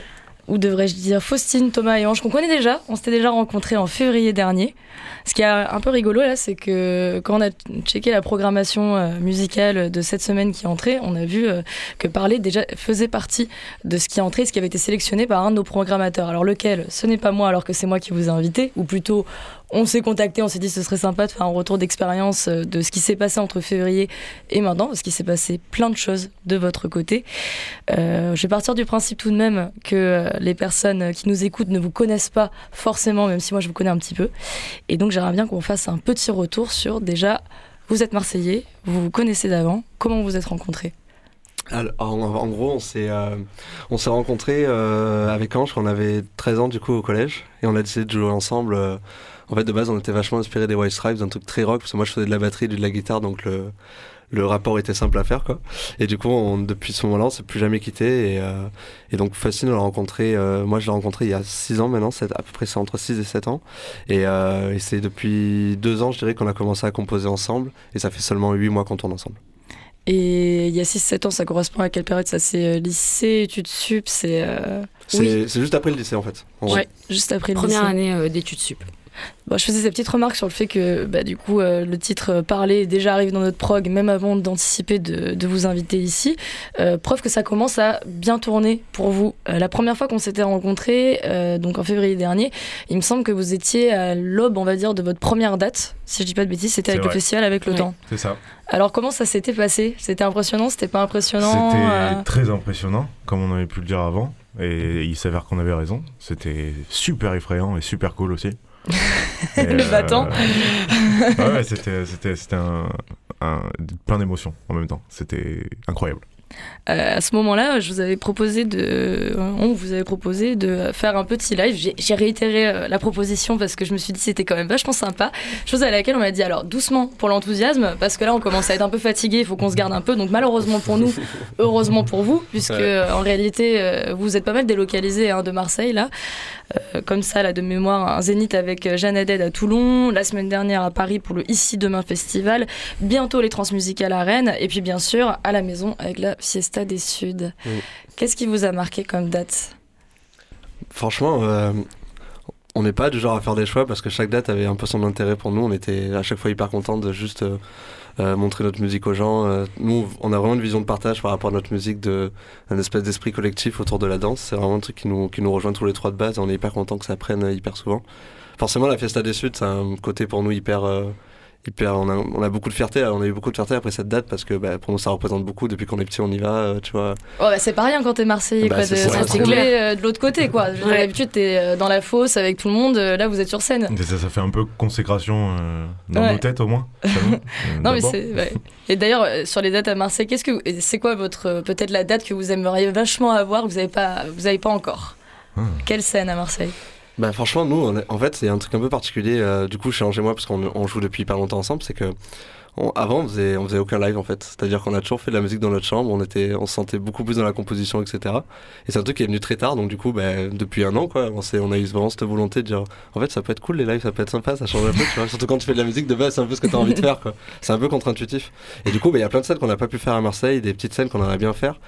Ou devrais-je dire Faustine, Thomas et Ange qu'on connaît déjà. On s'était déjà rencontrés en février dernier. Ce qui est un peu rigolo là, c'est que quand on a checké la programmation euh, musicale de cette semaine qui est entrée, on a vu euh, que Parler déjà faisait partie de ce qui est entré, ce qui avait été sélectionné par un de nos programmateurs. Alors lequel? Ce n'est pas moi alors que c'est moi qui vous ai invité, ou plutôt on s'est contacté, on s'est dit ce serait sympa de faire un retour d'expérience euh, de ce qui s'est passé entre février et maintenant, parce qu'il s'est passé plein de choses de votre côté. Euh, je vais partir du principe tout de même que euh, les personnes qui nous écoutent ne vous connaissent pas forcément, même si moi je vous connais un petit peu. Et donc j'aimerais bien qu'on fasse un petit retour sur déjà, vous êtes Marseillais, vous vous connaissez d'avant, comment vous êtes rencontrés? En, gros, on s'est on s'est rencontrés avec Ange on avait 13 ans au collège et on a décidé de jouer ensemble. En fait, de base, on était vachement inspiré des White Stripes, d'un truc très rock parce que moi je faisais de la batterie, et de la guitare, donc le le rapport était simple à faire quoi. Et du coup, on, depuis ce moment-là, on s'est plus jamais quitté et, euh, et donc Facile, on l'a rencontré. euh, moi, je l'ai rencontré il y a 6 ans maintenant, c'est à peu près c'est entre 6 et 7 ans. Et, euh, et c'est depuis 2 ans, je dirais, qu'on a commencé à composer ensemble et ça fait seulement 8 mois qu'on tourne ensemble. Et il y a 6-7 ans, ça correspond à quelle période? Ça c'est euh, lycée, études sup, c'est... euh, C'est juste après le lycée en fait. En vrai. Ouais, juste après le Première lycée. année euh, d'études sup. Bon, je faisais cette petite remarque sur le fait que bah, du coup euh, le titre Parler déjà arrive dans notre prog même avant d'anticiper de, de vous inviter ici. Euh, preuve que ça commence à bien tourner pour vous. Euh, la première fois qu'on s'était rencontrés, euh, donc en février dernier, il me semble que vous étiez à l'aube, on va dire, de votre première date. Si je dis pas de bêtises, c'était avec le festival avec le temps. C'est ça. Alors comment ça s'était passé? C'était impressionnant? C'était pas impressionnant C'était Euh, très impressionnant, comme on avait pu le dire avant. Et il s'avère qu'on avait raison. C'était super effrayant et super cool aussi. Le euh, battant. ouais, ouais, c'était, c'était, c'était un, un- plein d'émotions en même temps. C'était incroyable. Euh, à ce moment-là, je vous avais proposé de, on vous avait proposé de faire un petit live. J'ai réitéré euh, la proposition parce que je me suis dit c'était quand même vachement sympa. Chose à laquelle on m'a dit alors doucement pour l'enthousiasme parce que là on commence à être un peu fatigué, il faut qu'on se garde un peu. Donc malheureusement pour nous, heureusement pour vous, puisque Ouais. euh, en réalité euh, vous êtes pas mal délocalisé hein, de Marseille là. Euh, comme ça là de mémoire, un zénith avec euh, Jeanne Haddad à Toulon, la semaine dernière à Paris pour le Ici Demain Festival, bientôt les Transmusicales à Rennes et puis bien sûr à la maison avec la Fiesta des Suds. Oui. Qu'est-ce qui vous a marqué comme date? Franchement, euh, on n'est pas du genre à faire des choix parce que chaque date avait un peu son intérêt pour nous. On était à chaque fois hyper contents de juste euh, euh, montrer notre musique aux gens. Euh, nous, on a vraiment une vision de partage par rapport à notre musique, de, un espèce d'esprit collectif autour de la danse. C'est vraiment un truc qui nous, qui nous rejoint tous les trois de base et on est hyper contents que ça prenne hyper souvent. Forcément, la Fiesta des Suds, c'est un côté pour nous hyper. Hyper on, a, on a beaucoup de fierté, on a eu beaucoup de fierté après cette date parce que bah, pour nous ça représente beaucoup. Depuis qu'on est petit, on y va, euh, tu vois. Oh, bah, c'est pas rien quand t'es Marseillais, Bah, quoi, c'est de c'est euh, de l'autre côté, quoi. Ouais. D'habitude, t'es euh, dans la fosse avec tout le monde, là, vous êtes sur scène. Et ça, ça fait un peu consécration euh, dans Ouais. nos têtes au moins. chez nous. Non, mais d'abord. c'est. ouais. Et d'ailleurs, sur les dates à Marseille, qu'est-ce que vous- c'est quoi votre peut-être la date que vous aimeriez vachement avoir que vous avez pas vous avez pas encore? Ah. Quelle scène à Marseille? Bah franchement nous est- en fait c'est un truc un peu particulier euh, du coup chez Angers moi parce qu'on on joue depuis hyper longtemps ensemble c'est que on- avant on faisait, on faisait aucun live en fait. C'est à dire qu'on a toujours fait de la musique dans notre chambre on était on se sentait beaucoup plus dans la composition etc et c'est un truc qui est venu très tard donc du coup bah, depuis un an quoi on, on a eu vraiment cette volonté de dire en fait ça peut être cool les lives ça peut être sympa ça change un peu tu vois. Surtout quand tu fais de la musique de base c'est un peu ce que tu as envie de faire quoi. C'est un peu contre-intuitif. Et du coup bah, il y a plein de scènes qu'on n'a pas pu faire à Marseille des petites scènes qu'on aimerait bien faire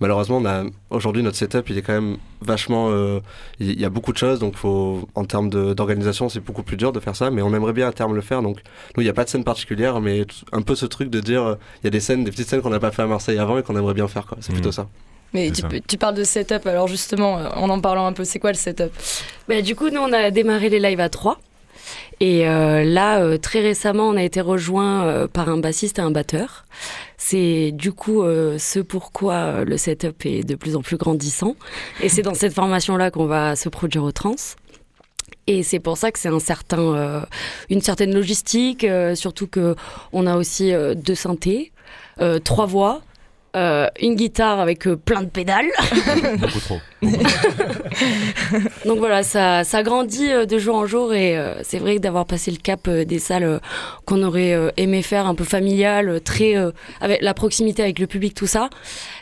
malheureusement on a aujourd'hui notre setup il est quand même vachement euh, il y a beaucoup de choses, donc faut, en termes de- d'organisation, c'est beaucoup plus dur de faire ça, mais on aimerait bien à terme le faire. Donc, nous, il n'y a pas de scène particulière, mais un peu ce truc de dire, euh, il y a des scènes, des petites scènes qu'on n'a pas fait à Marseille avant et qu'on aimerait bien faire, quoi. C'est Mhm. plutôt ça. Mais tu parles de setup, alors justement, euh, en en parlant un peu, c'est quoi le setup? Bah, du coup, nous, on a démarré les lives à 3. Et euh, là, euh, très récemment, on a été rejoint euh, par un bassiste et un batteur. C'est du coup euh, ce pourquoi euh, le setup est de plus en plus grandissant. Et c'est dans cette formation-là qu'on va se produire au trans. Et c'est pour ça que c'est un certain, euh, une certaine logistique, surtout que on a aussi deux synthés, trois voix, euh, une guitare avec euh, plein de pédales. Beaucoup trop. Donc voilà, ça, ça grandit euh, de jour en jour et euh, c'est vrai que d'avoir passé le cap des salles qu'on aurait aimé faire un peu familiales, très euh, avec la proximité avec le public, tout ça,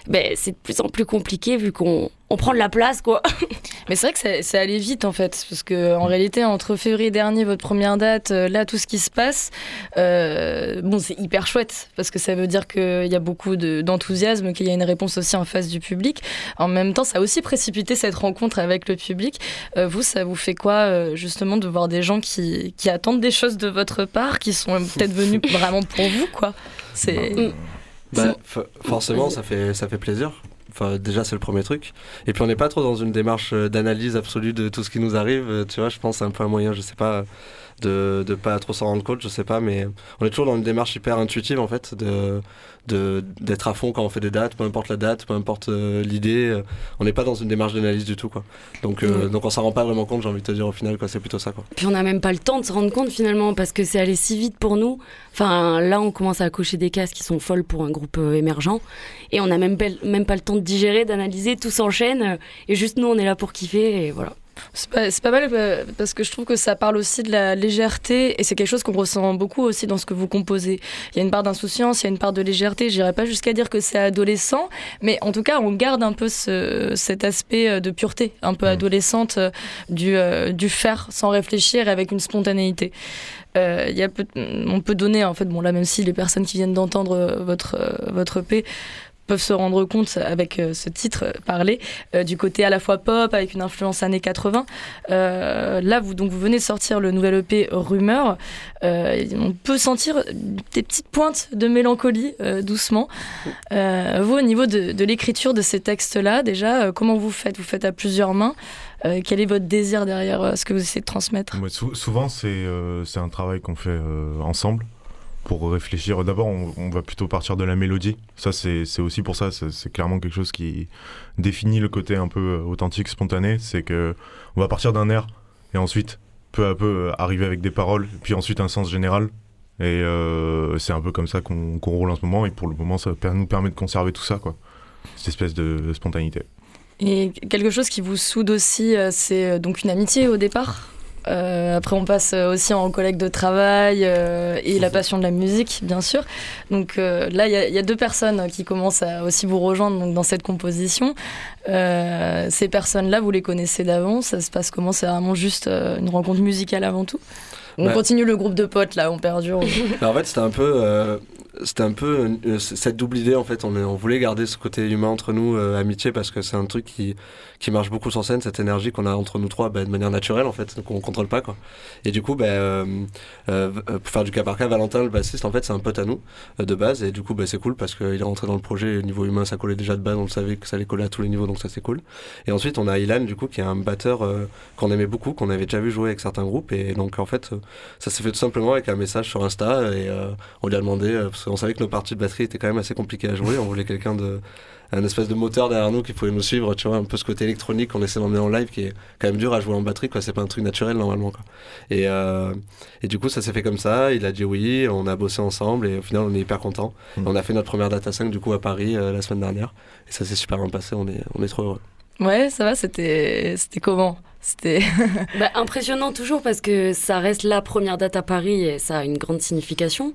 ben, c'est de plus en plus compliqué vu qu'on on prend de la place quoi. Mais c'est vrai que c'est- c'est allé vite en fait, parce que en réalité, entre février dernier, votre première date, euh, là, tout ce qui se passe, euh, bon, c'est hyper chouette, parce que ça veut dire qu'il y a beaucoup de- d'enthousiasme, qu'il y a une réponse aussi en face du public. En même temps, ça a aussi précipité cette rencontre avec le public. Euh, vous, ça vous fait quoi, justement, de voir des gens qui, qui attendent des choses de votre part, qui sont peut-être venus vraiment pour vous, quoi? C'est. Bah, f- forcément, ça fait, ça fait plaisir. Enfin, déjà, c'est le premier truc. Et puis, on n'est pas trop dans une démarche euh, d'analyse absolue de tout ce qui nous arrive. Euh, Tu vois, je pense c'est un peu un moyen, je sais pas, de, de pas trop s'en rendre compte, je sais pas, mais on est toujours dans une démarche hyper intuitive, en fait, de de- d'être à fond quand on fait des dates, peu importe la date, peu importe euh, l'idée. euh, on n'est pas dans une démarche d'analyse du tout, quoi. Donc, euh, donc on s'en rend pas vraiment compte, j'ai envie de te dire, au final, quoi. C'est plutôt ça, quoi. Puis on n'a même pas le temps de se rendre compte finalement parce que c'est allé si vite pour nous. Enfin, là, on commence à cocher des cases qui sont folles pour un groupe euh, émergent et on n'a même, pas- même pas le temps de digérer, d'analyser, tout s'enchaîne et juste nous, on est là pour kiffer et voilà. C'est pas, mal euh, parce que je trouve que ça parle aussi de la légèreté et c'est quelque chose qu'on ressent beaucoup aussi dans ce que vous composez. Il y a une part d'insouciance, il y a une part de légèreté. J'irai pas jusqu'à dire que c'est adolescent, mais en tout cas, on garde un peu ce, cet aspect euh, de pureté, un peu adolescente euh, du, euh, du faire sans réfléchir et avec une spontanéité. Euh, y a on peut donner, en fait, bon là, même si les personnes qui viennent d'entendre votre, votre EP peuvent se rendre compte avec euh, ce titre euh, parlé euh, du côté à la fois pop avec une influence années 80 Euh, là vous donc vous venez sortir le nouvel EP Rumeur. On peut sentir des petites pointes de mélancolie doucement. Vous au niveau de, l'écriture de ces textes là déjà comment vous faites? Vous faites à plusieurs mains. Quel est votre désir derrière ce que vous essayez de transmettre? Souvent, c'est un travail qu'on fait ensemble pour réfléchir. D'abord, on, va plutôt partir de la mélodie. Ça, c'est aussi pour ça. C'est clairement quelque chose qui définit le côté un peu euh, authentique, spontané. C'est que on va partir d'un air et ensuite, peu à peu, euh, arriver avec des paroles, puis ensuite un sens général. Et euh, c'est un peu comme ça qu'on roule en ce moment. Et pour le moment, ça nous permet de conserver tout ça. Cette espèce de spontanéité. Et quelque chose qui vous soude aussi, c'est donc une amitié au départ? Euh, après, on passe euh, aussi en collègue de travail euh, et la passion de la musique, bien sûr. Donc euh, là, il y, a- il y a deux personnes qui commencent à aussi vous rejoindre donc, dans cette composition. Ces personnes-là, vous les connaissez d'avant Ça se passe comment? C'est vraiment juste une rencontre musicale avant tout? On Bah. continue le groupe de potes, là, on perdure. Mais en fait, c'était un peu, c'était un peu euh, cette double idée en fait. On, voulait garder ce côté humain entre nous, euh, amitié, parce que c'est un truc qui, qui marche beaucoup sur scène, cette énergie qu'on a entre nous trois, bah, de manière naturelle en fait, qu'on contrôle pas quoi. Et du coup, bah, euh, euh, pour faire du cas par cas, Valentin, le bassiste, en fait, c'est un pote à nous euh, de base, et du coup, bah, c'est cool parce qu'il est rentré dans le projet. Au niveau humain, ça collait déjà de base, on le savait que ça allait coller à tous les niveaux, donc ça c'est cool. Et ensuite, on a Ilan, du coup, qui est un batteur euh, qu'on aimait beaucoup, qu'on avait déjà vu jouer avec certains groupes, et donc en fait. euh, ça s'est fait tout simplement avec un message sur Insta et euh, on lui a demandé, euh, parce qu'on savait que nos parties de batterie étaient quand même assez compliquées à jouer, on voulait quelqu'un de un espèce de moteur derrière nous qui pouvait nous suivre, tu vois, un peu ce côté électronique qu'on essaie d'emmener en live qui est quand même dur à jouer en batterie, quoi, c'est pas un truc naturel normalement, quoi. Et, euh, et du coup, ça s'est fait comme ça, il a dit oui, on a bossé ensemble et au final, on est hyper content. Mm. On a fait notre première date à 5 du coup à Paris euh, la semaine dernière et ça s'est super bien passé, on est, on est trop heureux. ouais, ça va, c'était c'était comment? C'était. Bah, impressionnant toujours parce que ça reste la première date à Paris et ça a une grande signification.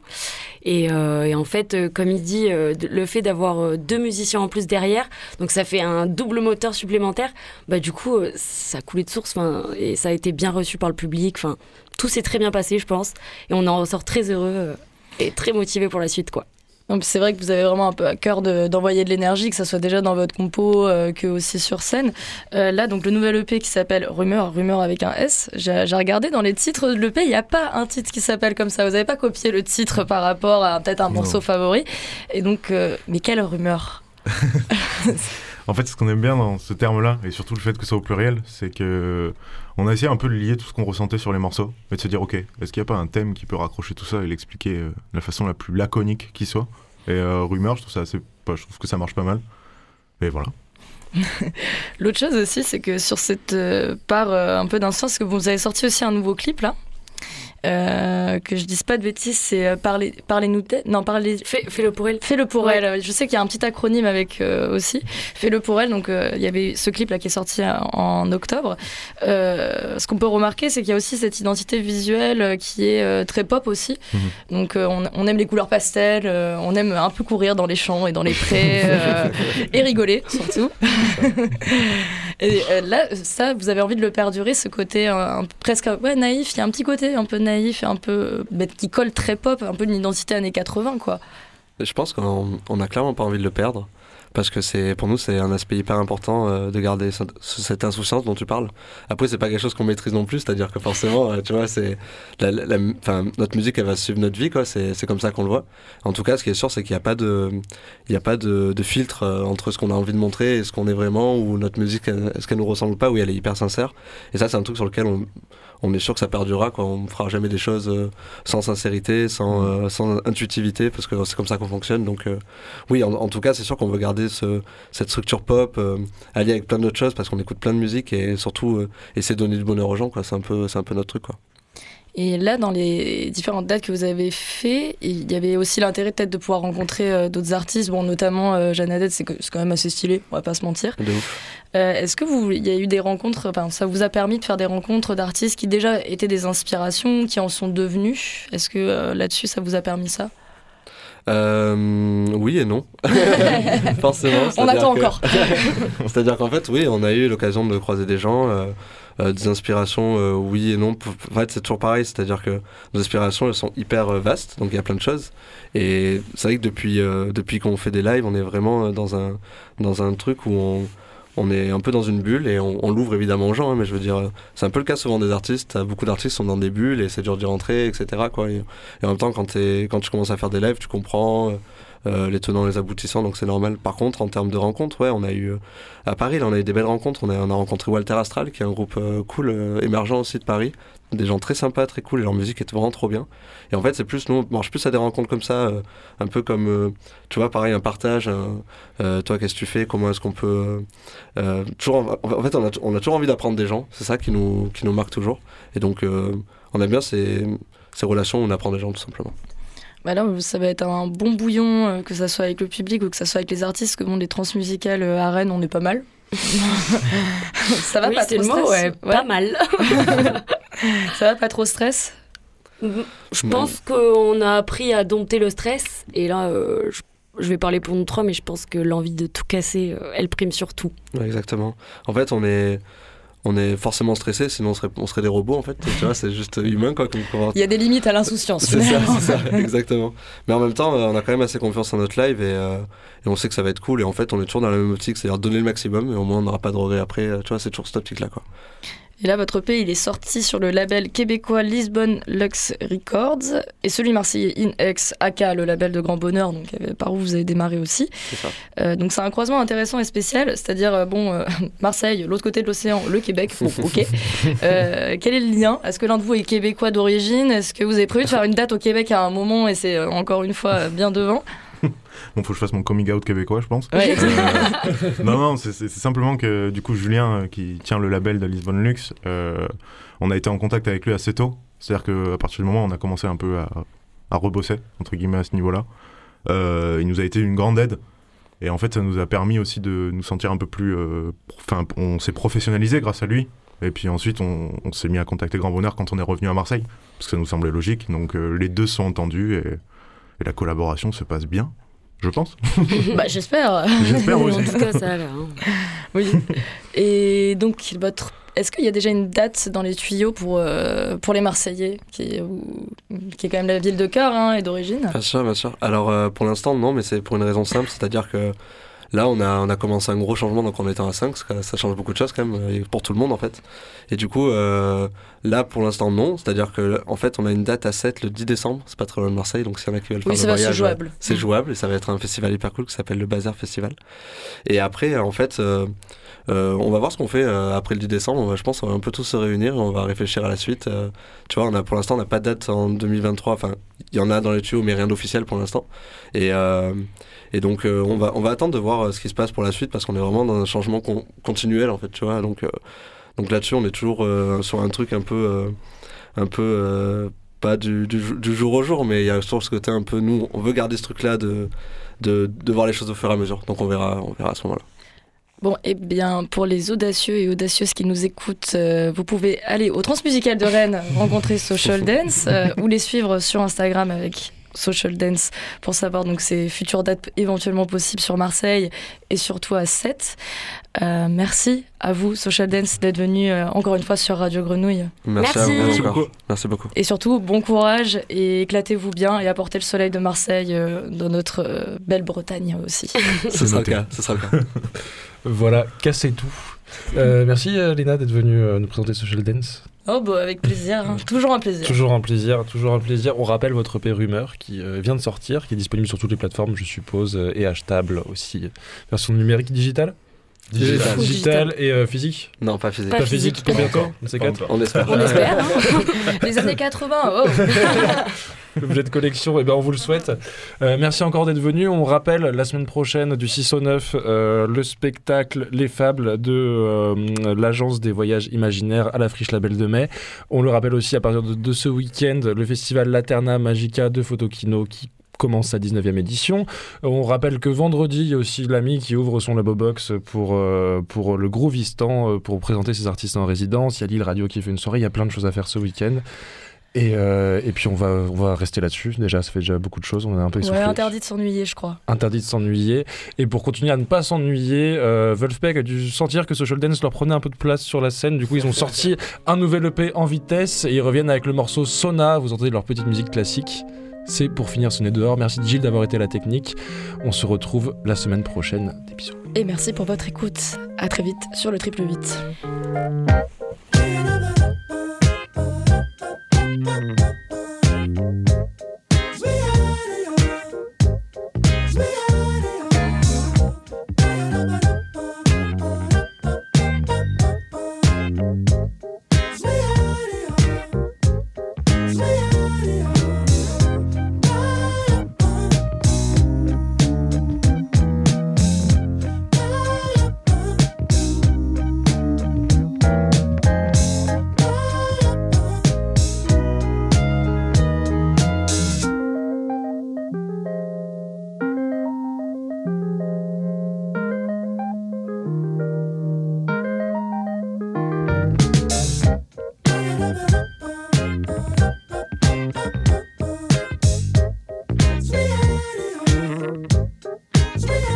Et, euh, en fait, euh, comme il dit, euh, le fait d'avoir deux musiciens en plus derrière, donc ça fait un double moteur supplémentaire, bah du coup, ça a coulé de source et ça a été bien reçu par le public. Enfin, tout s'est très bien passé, je pense. Et on en ressort très heureux et très motivé pour la suite, quoi. C'est vrai que vous avez vraiment un peu à cœur de- d'envoyer de, l'énergie, que ça soit déjà dans votre compo, euh, que aussi sur scène. Euh, là, donc le nouvel EP qui s'appelle Rumeur, Rumeur avec un S. J'ai regardé dans les titres de l'EP, il n'y a pas un titre qui s'appelle comme ça. Vous n'avez pas copié le titre par rapport à peut-être un morceau favori. Et donc, euh, mais quelle rumeur? En fait, ce qu'on aime bien dans ce terme-là, et surtout le fait que ce soit au pluriel, c'est que on a essayé un peu de lier tout ce qu'on ressentait sur les morceaux, et de se dire, ok, est-ce qu'il n'y a pas un thème qui peut raccrocher tout ça et l'expliquer euh, de la façon la plus laconique qui soit? Et euh, rumeur, je trouve ça que ça marche pas mal. Et voilà. L'autre chose aussi, c'est que sur cette euh, part un peu d'inscience, que vous avez sorti aussi un nouveau clip là. Euh, que je dise pas de bêtises, c'est euh, parler, parlez nous tête. Non, parlez. Fais- Fais-le pour elle. Fais-le pour Ouais. elle. Je sais qu'il y a un petit acronyme avec euh, aussi. Fais-le pour elle. Donc euh, il y avait ce clip là qui est sorti en, octobre. Euh, ce qu'on peut remarquer, c'est qu'il y a aussi cette identité visuelle qui est euh, très pop aussi. Mhm. Donc euh, on, on aime les couleurs pastel, euh, on aime un peu courir dans les champs et dans les prés euh, et rigoler surtout. Et euh, là, ça, vous avez envie de le perdurer, ce côté euh, un- presque ouais, naïf. Il y a un petit côté un peu naïf et un peu. bah, qui colle très pop, un peu une identité années 80, quoi. Je pense qu'on on a clairement pas envie de le perdre. Parce que c'est pour nous, c'est un aspect hyper important euh, de garder ce- ce- cette insouciance dont tu parles. Après, c'est pas quelque chose qu'on maîtrise non plus, c'est-à-dire que forcément, euh, tu vois, c'est notre musique, elle va suivre notre vie, quoi. C'est comme ça qu'on le voit. En tout cas, ce qui est sûr, c'est qu'il n'y a pas de, il y a pas de, filtre euh, entre ce qu'on a envie de montrer et ce qu'on est vraiment, ou notre musique, est-ce qu'elle nous ressemble ou pas, ou elle est hyper sincère. Et ça, c'est un truc sur lequel on, on est sûr que ça perdurera, quoi. On fera jamais des choses euh, sans sincérité, sans, euh, sans intuitivité, parce que c'est comme ça qu'on fonctionne. Donc, euh, oui, en, en tout cas, c'est sûr qu'on veut garder ce, cette structure pop euh, alliée avec plein d'autres choses, parce qu'on écoute plein de musique et surtout euh, essayer de donner du bonheur aux gens, quoi. C'est un peu, c'est un peu notre truc, quoi. Et là, dans les différentes dates que vous avez fait, il y avait aussi l'intérêt peut-être de pouvoir rencontrer euh, d'autres artistes, bon, notamment euh, Jeanne Haddad, c'est quand même assez stylé, on va pas se mentir. De ouf. Euh, Est-ce que vous, il y a eu des rencontres, enfin, ça vous a permis de faire des rencontres d'artistes qui déjà étaient des inspirations, qui en sont devenus? Est-ce que euh, là-dessus, ça vous a permis ça? Euh, oui et non. Forcément. On attend que- encore. C'est-à-dire qu'en fait, oui, on a eu l'occasion de croiser des gens, euh, des inspirations, euh, oui et non. En fait, c'est toujours pareil, c'est-à-dire que nos inspirations, elles sont hyper euh, vastes, donc il y a plein de choses. Et c'est vrai que depuis, euh, depuis qu'on fait des lives, on est vraiment euh, dans un, dans un truc où on, est un peu dans une bulle et on, l'ouvre évidemment aux gens, hein, mais je veux dire, euh, c'est un peu le cas souvent des artistes. Beaucoup d'artistes sont dans des bulles et c'est dur d'y rentrer, etc. Quoi. Et, en même temps, quand tu commences à faire des lives, tu comprends. Euh, les tenants, les aboutissants, donc c'est normal. Par contre, en termes de rencontres, ouais, on a eu euh, à Paris, on a eu des belles rencontres. On a, on a rencontré Walter Astral, qui est un groupe euh, cool, émergent aussi de Paris. Des gens très sympas, très cool, et leur musique est vraiment trop bien. Et en fait, c'est plus, nous, on marche plus à des rencontres comme ça, un peu comme, tu vois, pareil, un partage. un, toi, qu'est-ce que tu fais? Comment est-ce qu'on peut. toujours, en fait, on a, on a toujours envie d'apprendre des gens. C'est ça qui nous, qui nous marque toujours. Et donc, on aime bien ces, ces relations où on apprend des gens, tout simplement. Bah là, ça va être un bon bouillon, euh, que ça soit avec le public ou que ça soit avec les artistes, que bon, les transmusicales euh, à Rennes, on est pas mal. ça va oui, pas trop le mot, stress ouais, pas mal. ça va pas trop stress Je pense qu'on a appris à dompter le stress. Et là, euh, je, je vais parler pour nous trois, mais je pense que l'envie de tout casser, euh, elle prime sur tout. Ouais, exactement. En fait, on est, on est forcément stressé, sinon on serait, on serait des robots, en fait. Tu vois, c'est juste humain, quoi. Comme, Il y a des limites à l'insouciance. C'est ça, ça, exactement. Mais en même temps, euh, on a quand même assez confiance en notre live et, euh, et on sait que ça va être cool. Et en fait, on est toujours dans la même optique, c'est-à-dire donner le maximum et au moins on n'aura pas de regrets après. Tu vois, c'est toujours cette optique-là, quoi. Et là, votre EP, il est sorti sur le label québécois Lisbonne Lux Records et celui marseillais InX AK, le label de Grand Bonheur, donc euh, par où vous avez démarré aussi. Ça. Euh, donc c'est un croisement intéressant et spécial, c'est-à-dire euh, bon euh, Marseille, l'autre côté de l'océan, le Québec. Bon, ok. Euh, quel est le lien? Est-ce que l'un de vous est québécois d'origine? Est-ce que vous avez prévu de faire une date au Québec à un moment et c'est encore une fois bien devant? Bon, faut que je fasse mon coming out québécois, je pense. Ouais, Euh, non, non, c'est simplement que du coup, Julien, euh, qui tient le label de Lisbonne Lux, euh, on a été en contact avec lui assez tôt. C'est-à-dire qu'à partir du moment où on a commencé un peu à, à rebosser, entre guillemets, à ce niveau-là, euh, il nous a été une grande aide. Et en fait, ça nous a permis aussi de nous sentir un peu plus. Enfin, on s'est professionnalisé grâce à lui. Et puis ensuite, on, on s'est mis à contacter Grand Bonheur quand on est revenu à Marseille, parce que ça nous semblait logique. Donc euh, les deux sont entendus et, et la collaboration se passe bien, je pense. bah, j'espère. J'espère moi En aussi. tout cas, ça, là. hein. Oui. Et donc, votre... est-ce qu'il y a déjà une date dans les tuyaux pour, euh, pour les Marseillais, qui est, où- qui est quand même la ville de cœur hein, et d'origine? Bien sûr, bien sûr. Alors euh, pour l'instant, non, mais c'est pour une raison simple, c'est-à-dire que là, on a, on a commencé un gros changement, donc on était à 5, ça, ça change beaucoup de choses quand même, euh, pour tout le monde en fait. Et du coup, euh, là, pour l'instant, non, c'est-à-dire que en fait, on a une date à 7 le 10 décembre, c'est pas très loin de Marseille, donc s'il y en a qui veulent faire le c'est jouable. euh, C'est jouable, et ça va être un festival hyper cool qui s'appelle le Bazar Festival. Et après, en fait, euh, euh, on va voir ce qu'on fait euh, après le 10 décembre. Va- je pense on va un peu tous se réunir on va réfléchir à la suite. Euh, tu vois, on a, pour l'instant, on n'a pas de date en 2023. Enfin, il y en a dans les tuyaux, mais rien d'officiel pour l'instant. Et, euh, et donc, euh, on, va, on va attendre de voir euh, ce qui se passe pour la suite parce qu'on est vraiment dans un changement con- continuel, en fait, tu vois. Donc, donc là-dessus, on est toujours sur un truc un peu. un peu pas du, du, du jour au jour, mais il y a toujours ce côté un peu. Nous, on veut garder ce truc-là de, de, de voir les choses au fur et à mesure. Donc, on verra, on verra à ce moment-là. Bon, eh bien, pour les audacieux et audacieuses qui nous écoutent, euh, vous pouvez aller au Transmusical de Rennes rencontrer Social Dance euh, ou les suivre sur Instagram avec Social Dance pour savoir donc ces futures dates éventuellement possibles sur Marseille et surtout à 7. Euh, merci à vous, Social Dance, d'être venu euh, encore une fois sur Radio Grenouille. Merci, à Merci. vous Merci beaucoup. Merci beaucoup. Et surtout, bon courage et éclatez-vous bien et apportez le soleil de Marseille euh, dans notre euh, belle Bretagne aussi. Ce sera le cas. Ce sera le cas. Voilà, cassez tout. Euh, merci Léna d'être venue euh, nous présenter Social Dance. oh, bah, avec plaisir, hein. toujours un plaisir. Toujours un plaisir, toujours un plaisir. On rappelle votre EP Rumeur qui euh, vient de sortir, qui est disponible sur toutes les plateformes, je suppose, euh, et achetable aussi. Version numérique digitale? Digital. Et euh, physique Non, pas physique. Pas Pas physique, physique, pour pas bientôt encore. On sait Pas quatre. encore. On espère. On espère. hein. Les années 80, oh. L'objet de collection, et ben on vous le souhaite. Euh, merci encore d'être venu. On rappelle la semaine prochaine du 6 au 9 euh, le spectacle Les Fables de euh, l'agence des voyages imaginaires à la Friche Label de mai. On le rappelle aussi à partir de, de ce week-end le festival Laterna Magica de Photokino qui commence sa 19e édition. On rappelle que vendredi, il y a aussi l'ami qui ouvre son labo box pour, euh, pour le Groovistan, euh, pour présenter ses artistes en résidence. Il y a Lille Radio qui fait une soirée. Il y a plein de choses à faire ce week-end. Et, euh, et puis on va, on va rester là-dessus. Déjà, ça fait déjà beaucoup de choses. On est un peu Ouais, interdit de s'ennuyer, je crois. Interdit de s'ennuyer. Et pour continuer à ne pas s'ennuyer, euh, Wolfpack a dû sentir que Social Dance leur prenait un peu de place sur la scène. Du coup, ils ont sorti un nouvel EP en vitesse et ils reviennent avec le morceau Sona. Vous entendez leur petite musique classique. C'est pour finir ce nez dehors. Merci Gilles d'avoir été à la technique. On se retrouve la semaine prochaine d'épisode. Et merci pour votre écoute. À très vite sur le triple 8. Sweet